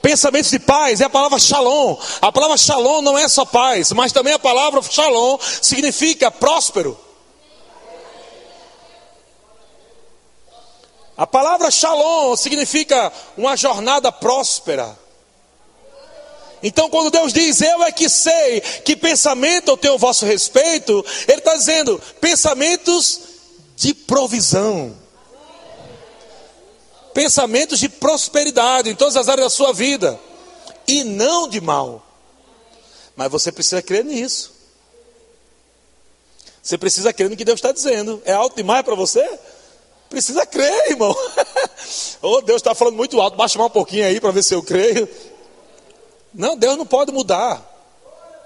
Pensamentos de paz é a palavra shalom. A palavra shalom não é só paz, mas também a palavra shalom significa próspero. A palavra shalom significa uma jornada próspera. Então, quando Deus diz, eu é que sei que pensamento eu tenho a vosso respeito, Ele está dizendo, pensamentos de provisão, pensamentos de prosperidade em todas as áreas da sua vida, e não de mal. Mas você precisa crer nisso. Você precisa crer no que Deus está dizendo. É alto demais para você? Precisa crer, irmão. oh, Deus está falando muito alto. Baixa mais um pouquinho aí para ver se eu creio. Não, Deus não pode mudar.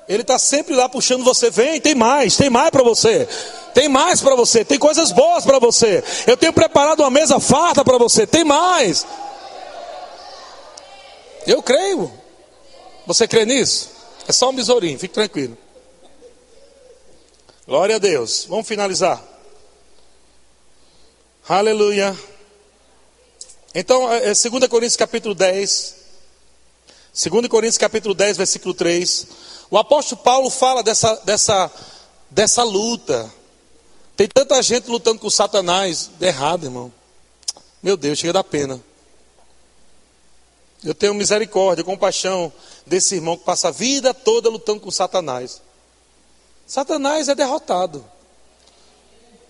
Ele está sempre lá puxando você. Vem, tem mais, tem mais para você. Tem mais para você. Tem coisas boas para você. Eu tenho preparado uma mesa farta para você. Tem mais. Eu creio. Você crê nisso? É só um besourinho, fique tranquilo. Glória a Deus. Vamos finalizar. Aleluia. Então, é 2 é Coríntios capítulo 10. 2 Coríntios capítulo 10, versículo 3. O apóstolo Paulo fala dessa, dessa, dessa luta. Tem tanta gente lutando com Satanás. Errado, irmão. Meu Deus, chega da pena. Eu tenho misericórdia, compaixão desse irmão que passa a vida toda lutando com Satanás. Satanás é derrotado.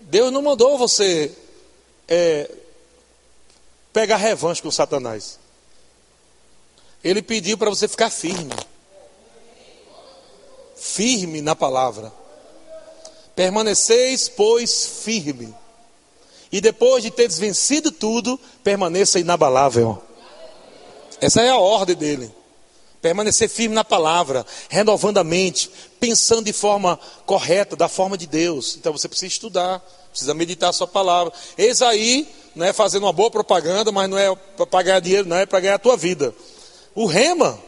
Deus não mandou você é, pegar revanche com Satanás. Ele pediu para você ficar firme. Firme na palavra. Permaneceis, pois, firme. E depois de teres vencido tudo, permaneça inabalável. Essa é a ordem dele. Permanecer firme na palavra, renovando a mente, pensando de forma correta, da forma de Deus. Então você precisa estudar, precisa meditar a sua palavra. Eis aí, não é fazendo uma boa propaganda, mas não é para ganhar dinheiro, não é para ganhar a tua vida. O rema.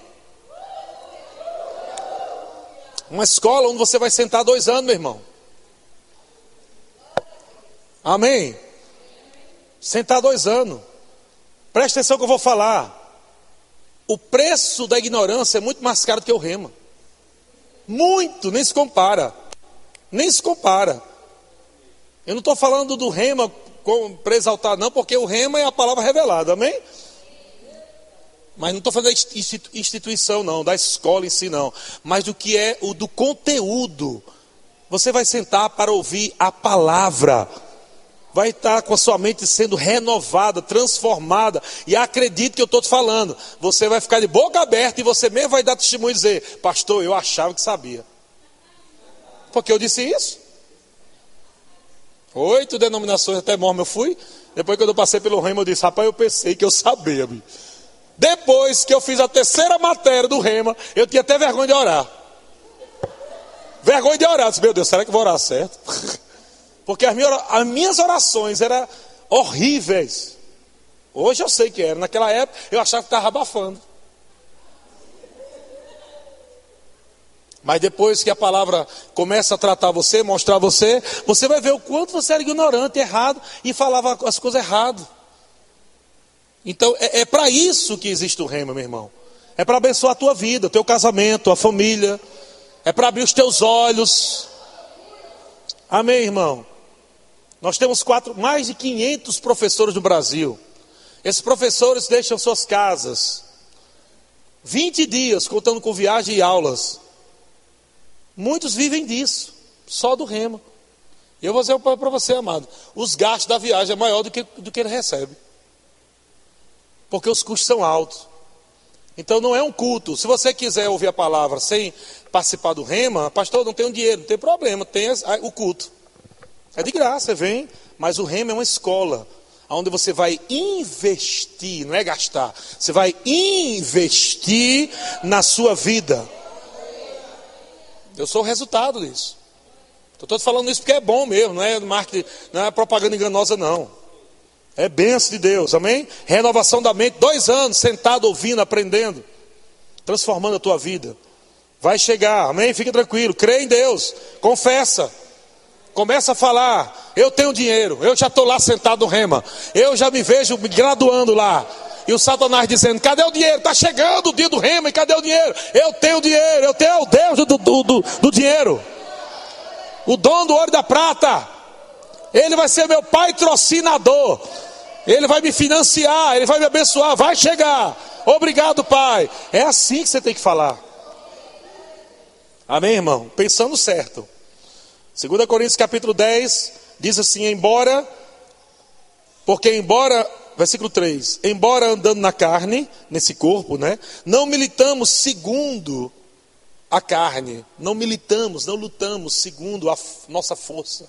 Uma escola onde você vai sentar dois anos, meu irmão. Amém? Sentar dois anos. Presta atenção que eu vou falar. O preço da ignorância é muito mais caro do que o rema. Muito, nem se compara. Nem se compara. Eu não estou falando do rema para exaltar, não, porque o rema é a palavra revelada, amém? Mas não estou falando da instituição, não, da escola em si, não. Mas do que é o do conteúdo. Você vai sentar para ouvir a palavra vai estar com a sua mente sendo renovada, transformada. E acredite que eu estou te falando. Você vai ficar de boca aberta e você mesmo vai dar testemunho e dizer: Pastor, eu achava que sabia. Porque eu disse isso. Oito denominações até mormo eu fui. Depois que eu passei pelo remo, eu disse: Rapaz, eu pensei que eu sabia. Depois que eu fiz a terceira matéria do rema, eu tinha até vergonha de orar. Vergonha de orar. Eu disse, Meu Deus, será que eu vou orar certo? Porque as minhas, as minhas orações eram horríveis. Hoje eu sei que era. Naquela época eu achava que estava abafando. Mas depois que a palavra começa a tratar você, mostrar você, você vai ver o quanto você era ignorante, errado e falava as coisas errado. Então é, é para isso que existe o rema, meu irmão. É para abençoar a tua vida, o teu casamento, a família. É para abrir os teus olhos. Amém, irmão? Nós temos quatro, mais de 500 professores no Brasil. Esses professores deixam suas casas. 20 dias contando com viagem e aulas. Muitos vivem disso, só do remo. E eu vou dizer para você, amado: os gastos da viagem é maior do que, do que ele recebe. Porque os custos são altos. Então não é um culto. Se você quiser ouvir a palavra sem participar do rema, pastor, não tem um dinheiro, não tem problema, tem o culto. É de graça, vem. Mas o remo é uma escola onde você vai investir, não é gastar, você vai investir na sua vida. Eu sou o resultado disso. Estou falando isso porque é bom mesmo, não é marketing, não é propaganda enganosa, não. É benção de Deus, amém? Renovação da mente, dois anos sentado ouvindo, aprendendo, transformando a tua vida. Vai chegar, amém? Fica tranquilo, crê em Deus, confessa. Começa a falar, eu tenho dinheiro, eu já estou lá sentado no rema, eu já me vejo me graduando lá. E o Satanás dizendo: cadê o dinheiro? Está chegando o dia do rema, e cadê o dinheiro? Eu tenho dinheiro, eu tenho o Deus do, do, do, do dinheiro, o dono do ouro e da prata. Ele vai ser meu patrocinador, ele vai me financiar, ele vai me abençoar, vai chegar. Obrigado, Pai. É assim que você tem que falar. Amém, irmão? Pensando certo. 2 Coríntios capítulo 10 diz assim: embora, porque embora versículo 3: Embora andando na carne, nesse corpo, né? Não militamos segundo a carne, não militamos, não lutamos segundo a nossa força,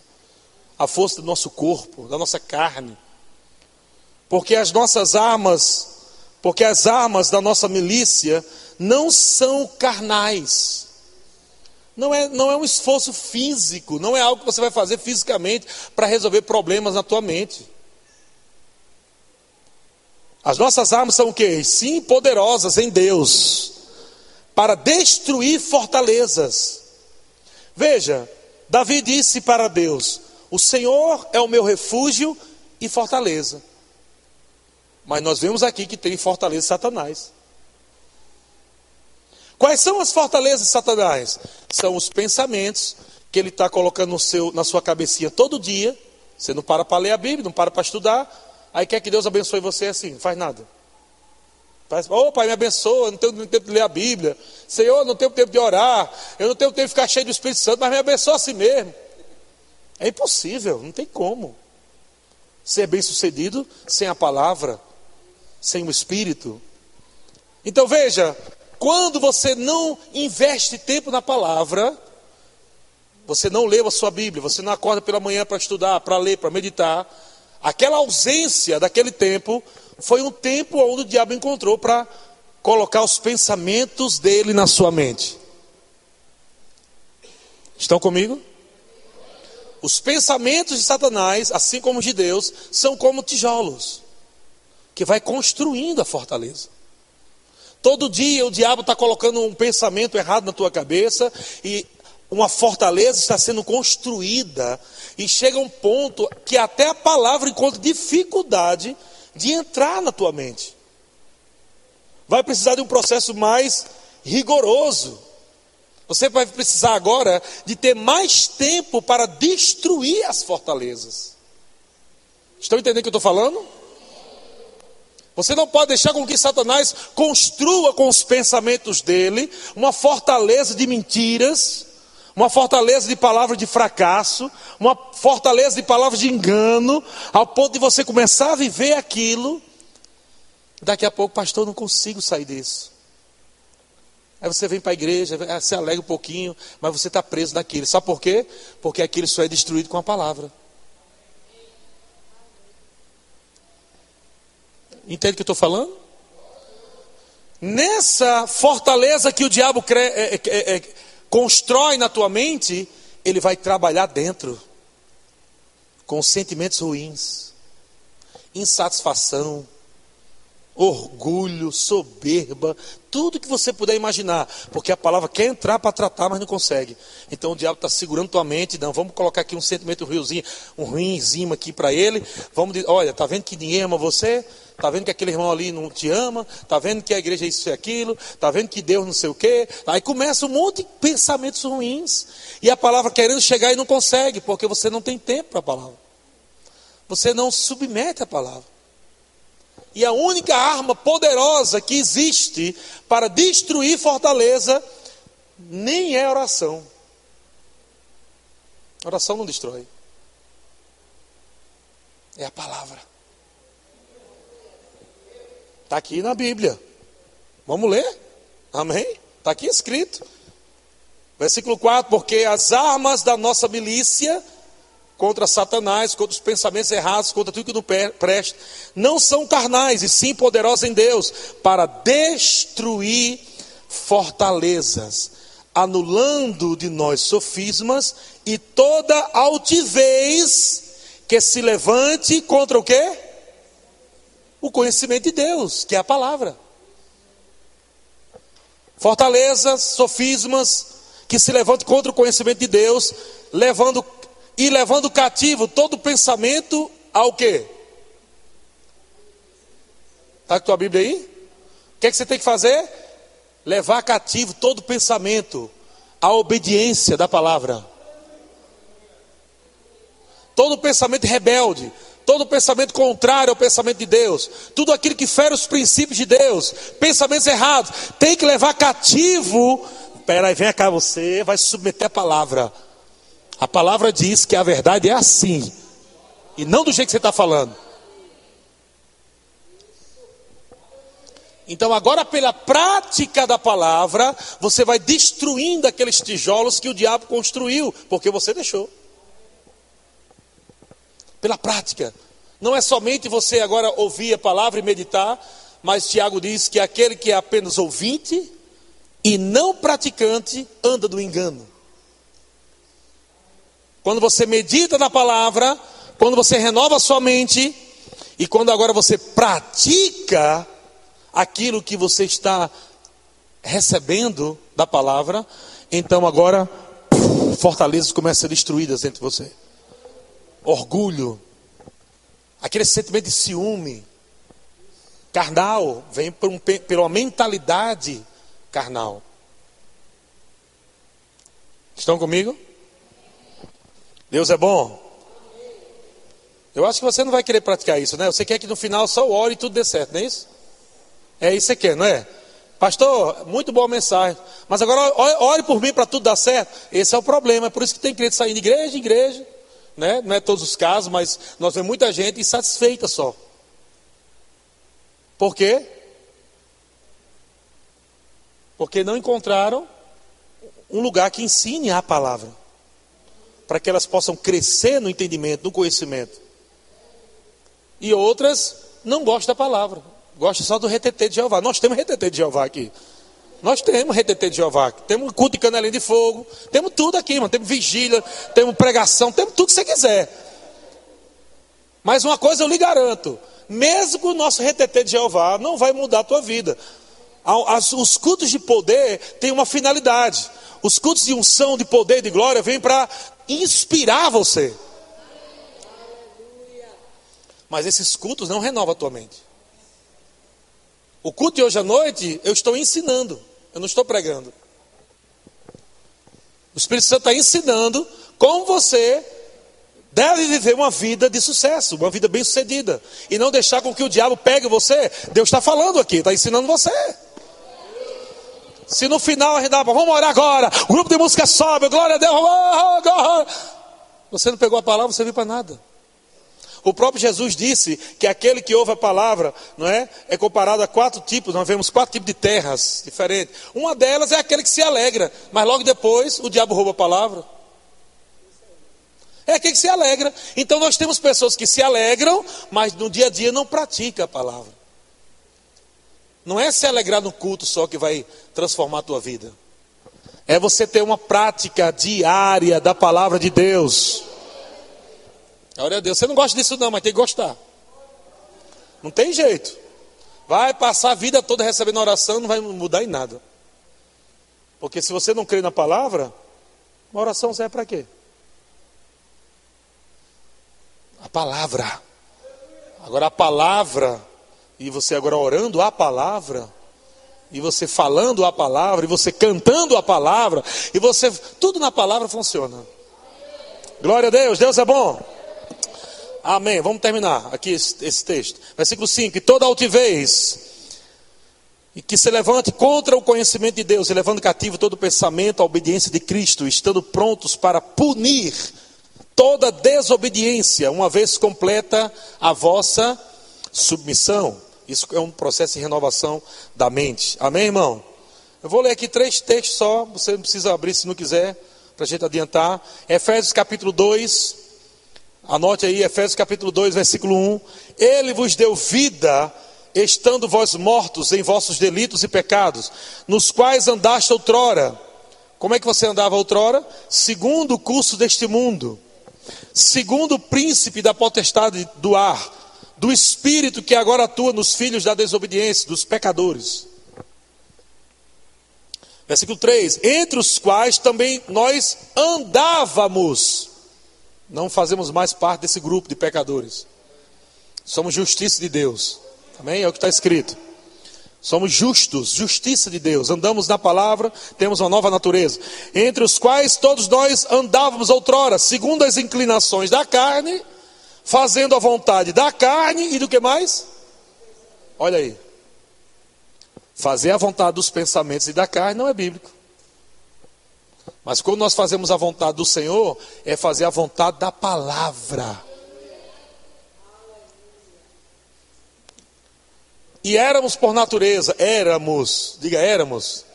a força do nosso corpo, da nossa carne. Porque as nossas armas, porque as armas da nossa milícia não são carnais. Não é, não é um esforço físico, não é algo que você vai fazer fisicamente para resolver problemas na tua mente. As nossas armas são o quê? Sim, poderosas em Deus, para destruir fortalezas. Veja, Davi disse para Deus: O Senhor é o meu refúgio e fortaleza. Mas nós vemos aqui que tem fortaleza Satanás. Quais são as fortalezas Satanás? São os pensamentos que ele está colocando seu, na sua cabecinha todo dia. Você não para para ler a Bíblia, não para para estudar. Aí quer que Deus abençoe você assim, não faz nada. Faz, oh, pai, me abençoa, não tenho tempo de ler a Bíblia. Senhor, não tenho tempo de orar. Eu não tenho tempo de ficar cheio do Espírito Santo, mas me abençoa assim mesmo. É impossível, não tem como. Ser bem sucedido sem a palavra, sem o Espírito. Então veja, quando você não investe tempo na palavra, você não leu a sua Bíblia, você não acorda pela manhã para estudar, para ler, para meditar, aquela ausência daquele tempo foi um tempo onde o diabo encontrou para colocar os pensamentos dele na sua mente. Estão comigo? Os pensamentos de Satanás, assim como os de Deus, são como tijolos que vai construindo a fortaleza. Todo dia o diabo está colocando um pensamento errado na tua cabeça e uma fortaleza está sendo construída e chega um ponto que até a palavra encontra dificuldade de entrar na tua mente. Vai precisar de um processo mais rigoroso. Você vai precisar agora de ter mais tempo para destruir as fortalezas. Estão entendendo o que eu estou falando? Você não pode deixar com que Satanás construa com os pensamentos dele uma fortaleza de mentiras, uma fortaleza de palavras de fracasso, uma fortaleza de palavras de engano, ao ponto de você começar a viver aquilo. Daqui a pouco, pastor, não consigo sair disso. Aí você vem para a igreja, se alegra um pouquinho, mas você está preso naquilo. Sabe por quê? Porque aquilo só é destruído com a palavra. Entende o que eu estou falando? Nessa fortaleza que o diabo cre... é, é, é, constrói na tua mente, ele vai trabalhar dentro com sentimentos ruins, insatisfação, orgulho, soberba, tudo que você puder imaginar, porque a palavra quer entrar para tratar, mas não consegue. Então o diabo está segurando tua mente, não, vamos colocar aqui um sentimento ruimzinho, um ruimzinho aqui para ele. Vamos dizer, olha, tá vendo que ninguém ama você? Tá vendo que aquele irmão ali não te ama? Tá vendo que a igreja é isso e aquilo? Tá vendo que Deus não sei o quê? Aí começa um monte de pensamentos ruins. E a palavra querendo chegar e não consegue, porque você não tem tempo para a palavra. Você não submete a palavra. E a única arma poderosa que existe para destruir fortaleza nem é oração. Oração não destrói. É a palavra. Está aqui na Bíblia. Vamos ler? Amém? Está aqui escrito. Versículo 4: Porque as armas da nossa milícia contra Satanás, contra os pensamentos errados, contra tudo que não presta, não são carnais, e sim poderosos em Deus, para destruir fortalezas, anulando de nós sofismas e toda altivez que se levante contra o quê? O conhecimento de Deus, que é a palavra. Fortalezas, sofismas que se levantam contra o conhecimento de Deus, levando e levando cativo todo pensamento ao quê? Está com a tua Bíblia aí? O que, é que você tem que fazer? Levar cativo todo pensamento à obediência da palavra. Todo pensamento rebelde, todo pensamento contrário ao pensamento de Deus, tudo aquilo que fere os princípios de Deus, pensamentos errados, tem que levar cativo. Peraí, vem cá, você vai submeter a palavra. A palavra diz que a verdade é assim, e não do jeito que você está falando. Então, agora, pela prática da palavra, você vai destruindo aqueles tijolos que o diabo construiu, porque você deixou. Pela prática. Não é somente você agora ouvir a palavra e meditar, mas Tiago diz que aquele que é apenas ouvinte e não praticante anda do engano. Quando você medita na palavra, quando você renova a sua mente, e quando agora você pratica aquilo que você está recebendo da palavra, então agora fortalezas começam a ser destruídas entre você. Orgulho, aquele sentimento de ciúme, carnal, vem por, um, uma mentalidade carnal. Estão comigo? Deus é bom. Eu acho que você não vai querer praticar isso, né? Você quer que no final só ore e tudo dê certo, não é isso? É isso que você quer, não é? Pastor, muito boa mensagem. Mas agora ore por mim para tudo dar certo. Esse é o problema. É por isso que tem crente saindo de igreja em igreja. Né? Não é todos os casos, mas nós vemos muita gente insatisfeita só. Por quê? Porque não encontraram um lugar que ensine a palavra. Para que elas possam crescer no entendimento, no conhecimento. E outras não gostam da palavra gosta só do retetê de Jeová. Nós temos retetê de Jeová aqui. Nós temos retetê de Jeová. Temos culto de canelinha de fogo. Temos tudo aqui, mano. Temos vigília, temos pregação, temos tudo que você quiser. Mas uma coisa eu lhe garanto: mesmo com o nosso retetê de Jeová, não vai mudar a tua vida. Os cultos de poder têm uma finalidade. Os cultos de unção, de poder, de glória, vêm para inspirar você. Mas esses cultos não renovam a tua mente. O culto de hoje à noite, eu estou ensinando, eu não estou pregando. O Espírito Santo está ensinando como você deve viver uma vida de sucesso, uma vida bem-sucedida. E não deixar com que o diabo pegue você. Deus está falando aqui, está ensinando você. Se no final a gente dá, vamos orar agora, o grupo de música sobe, glória a Deus, você não pegou a palavra, você viu para nada. O próprio Jesus disse que aquele que ouve a palavra, não é, é comparado a quatro tipos. Nós vemos quatro tipos de terras diferentes. Uma delas é aquele que se alegra, mas logo depois o diabo rouba a palavra. É aquele que se alegra. Então nós temos pessoas que se alegram, mas no dia a dia não pratica a palavra. Não é se alegrar no culto só que vai transformar a tua vida. É você ter uma prática diária da palavra de Deus. Glória a Deus. Você não gosta disso não, mas tem que gostar. Não tem jeito. Vai passar a vida toda recebendo oração, não vai mudar em nada. Porque se você não crê na palavra, uma oração serve para quê? A palavra. Agora a palavra, e você agora orando a palavra, e você falando a palavra, e você cantando a palavra, e você. Tudo na palavra funciona. Glória a Deus, Deus é bom. Amém. Vamos terminar aqui esse, esse texto. Versículo 5: E toda altivez e que se levante contra o conhecimento de Deus, e levando cativo todo pensamento à obediência de Cristo, estando prontos para punir toda desobediência, uma vez completa a vossa submissão. Isso é um processo de renovação da mente. Amém, irmão? Eu vou ler aqui três textos só, você não precisa abrir se não quiser, para a gente adiantar. Efésios capítulo 2, Anote aí, Efésios capítulo 2, versículo 1. Ele vos deu vida, estando vós mortos em vossos delitos e pecados, nos quais andaste outrora. Como é que você andava outrora? Segundo o curso deste mundo, segundo o príncipe da potestade do ar, do espírito que agora atua nos filhos da desobediência, dos pecadores. Versículo 3: Entre os quais também nós andávamos não fazemos mais parte desse grupo de pecadores. Somos justiça de Deus. Amém? É o que está escrito. Somos justos, justiça de Deus. Andamos na palavra, temos uma nova natureza. Entre os quais todos nós andávamos outrora, segundo as inclinações da carne, fazendo a vontade da carne e do que mais? Olha aí. Fazer a vontade dos pensamentos e da carne não é bíblico. Mas quando nós fazemos a vontade do Senhor, é fazer a vontade da palavra. E éramos por natureza, éramos, diga éramos.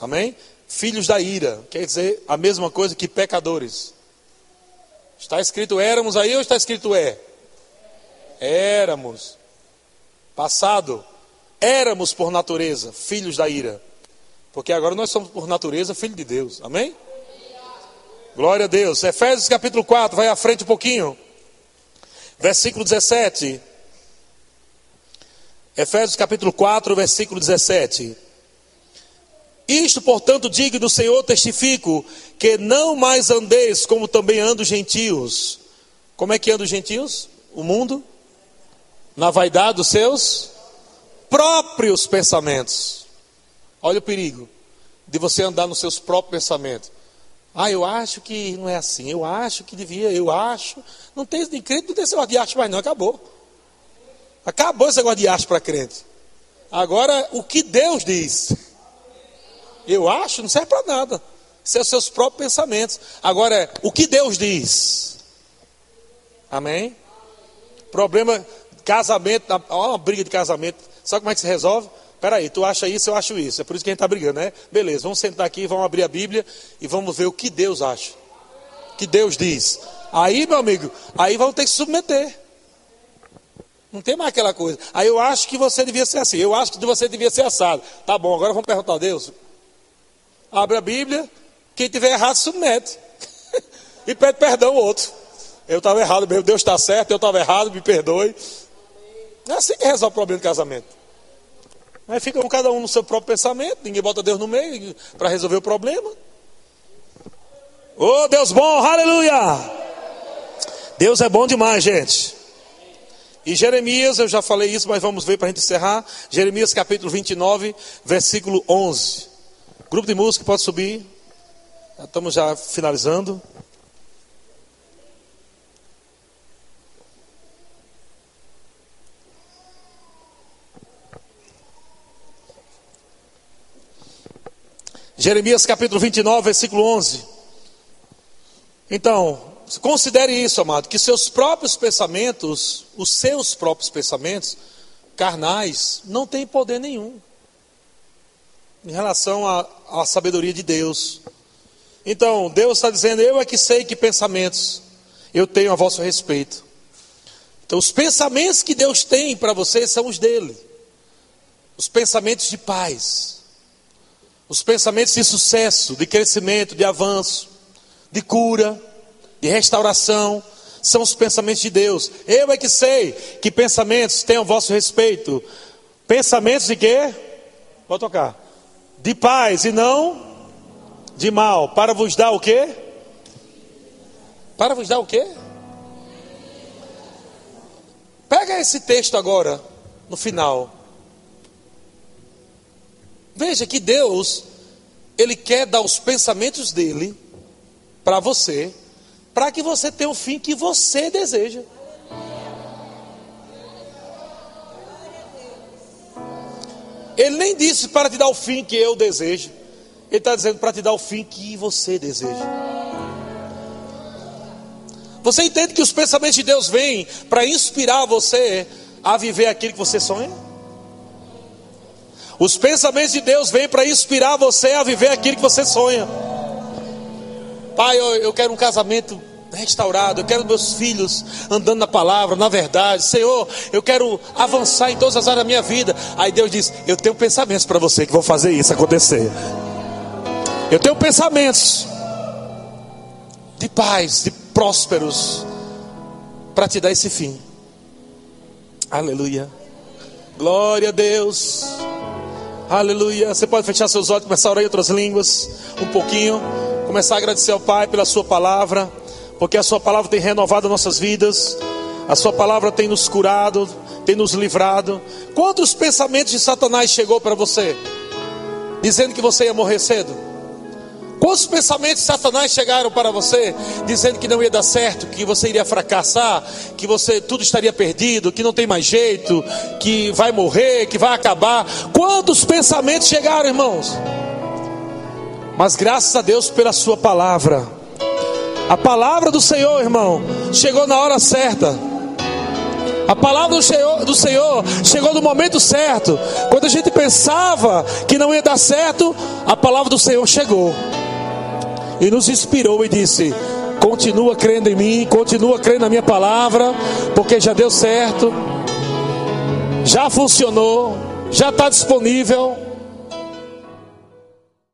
Amém? Filhos da ira, quer dizer a mesma coisa que pecadores. Está escrito éramos aí ou está escrito é? Éramos. Passado. Éramos por natureza filhos da ira. Porque agora nós somos por natureza filhos de Deus. Amém? Glória a Deus. Efésios capítulo 4, vai à frente um pouquinho. Versículo 17. Efésios capítulo 4, versículo 17. Isto, portanto, digo do Senhor, testifico, que não mais andeis como também andam os gentios. Como é que andam os gentios? O mundo? Na vaidade dos seus próprios pensamentos. Olha o perigo de você andar nos seus próprios pensamentos. Ah, eu acho que não é assim, eu acho que devia, eu acho. Não tem, nem crente não tem esse negócio de acho mais não, acabou. Acabou esse negócio de acho para crente. Agora, o que Deus diz? Eu acho, não serve para nada. São os seus próprios pensamentos. Agora, o que Deus diz? Amém? Problema, casamento, ó, uma briga de casamento. Sabe como é que se resolve? Peraí, tu acha isso, eu acho isso. É por isso que a gente está brigando, né? Beleza, vamos sentar aqui, vamos abrir a Bíblia e vamos ver o que Deus acha. O que Deus diz. Aí, meu amigo, aí vamos ter que se submeter. Não tem mais aquela coisa. Aí eu acho que você devia ser assim. Eu acho que você devia ser assado. Tá bom, agora vamos perguntar a Deus. Abre a Bíblia. Quem tiver errado, submete. e pede perdão ao outro. Eu estava errado mesmo, Deus está certo, eu estava errado, me perdoe. É assim que resolve o problema do casamento. Aí fica cada um no seu próprio pensamento, ninguém bota Deus no meio para resolver o problema. Oh, Deus bom, aleluia! Deus é bom demais, gente. E Jeremias, eu já falei isso, mas vamos ver para a gente encerrar. Jeremias capítulo 29, versículo 11. Grupo de música, pode subir. estamos já finalizando. Jeremias capítulo 29, versículo 11. Então, considere isso, amado, que seus próprios pensamentos, os seus próprios pensamentos carnais, não têm poder nenhum em relação à, sabedoria de Deus. Então, Deus está dizendo: Eu é que sei que pensamentos eu tenho a vosso respeito. Então, os pensamentos que Deus tem para você são os dele, os pensamentos de paz os pensamentos de sucesso, de crescimento, de avanço, de cura, de restauração, são os pensamentos de Deus. Eu é que sei que pensamentos têm o vosso respeito. Pensamentos de quê? Pode tocar. De paz e não de mal. Para vos dar o quê? Para vos dar o quê? Pega esse texto agora, no final. Veja que Deus, Ele quer dar os pensamentos dele para você, para que você tenha o fim que você deseja. Ele nem disse para te dar o fim que eu desejo. Ele está dizendo para te dar o fim que você deseja. Você entende que os pensamentos de Deus vêm para inspirar você a viver aquilo que você sonha? Os pensamentos de Deus vêm para inspirar você a viver aquilo que você sonha. Pai, eu, eu quero um casamento restaurado, eu quero meus filhos andando na palavra, na verdade. Senhor, eu quero avançar em todas as áreas da minha vida. Aí Deus diz: Eu tenho pensamentos para você que vão fazer isso acontecer. Eu tenho pensamentos de paz, de prósperos, para te dar esse fim. Aleluia. Glória a Deus. Aleluia. Você pode fechar seus olhos, começar a orar em outras línguas, um pouquinho. Começar a agradecer ao Pai pela Sua palavra, porque a Sua palavra tem renovado nossas vidas, a Sua palavra tem nos curado, tem nos livrado. Quantos pensamentos de Satanás chegou para você, dizendo que você ia morrer cedo? Quantos pensamentos de Satanás chegaram para você, dizendo que não ia dar certo, que você iria fracassar, que você tudo estaria perdido, que não tem mais jeito, que vai morrer, que vai acabar? Quantos pensamentos chegaram, irmãos? Mas graças a Deus pela Sua palavra, a palavra do Senhor, irmão, chegou na hora certa. A palavra do Senhor, do Senhor chegou no momento certo. Quando a gente pensava que não ia dar certo, a palavra do Senhor chegou e nos inspirou e disse: Continua crendo em mim, continua crendo na minha palavra, porque já deu certo, já funcionou, já está disponível.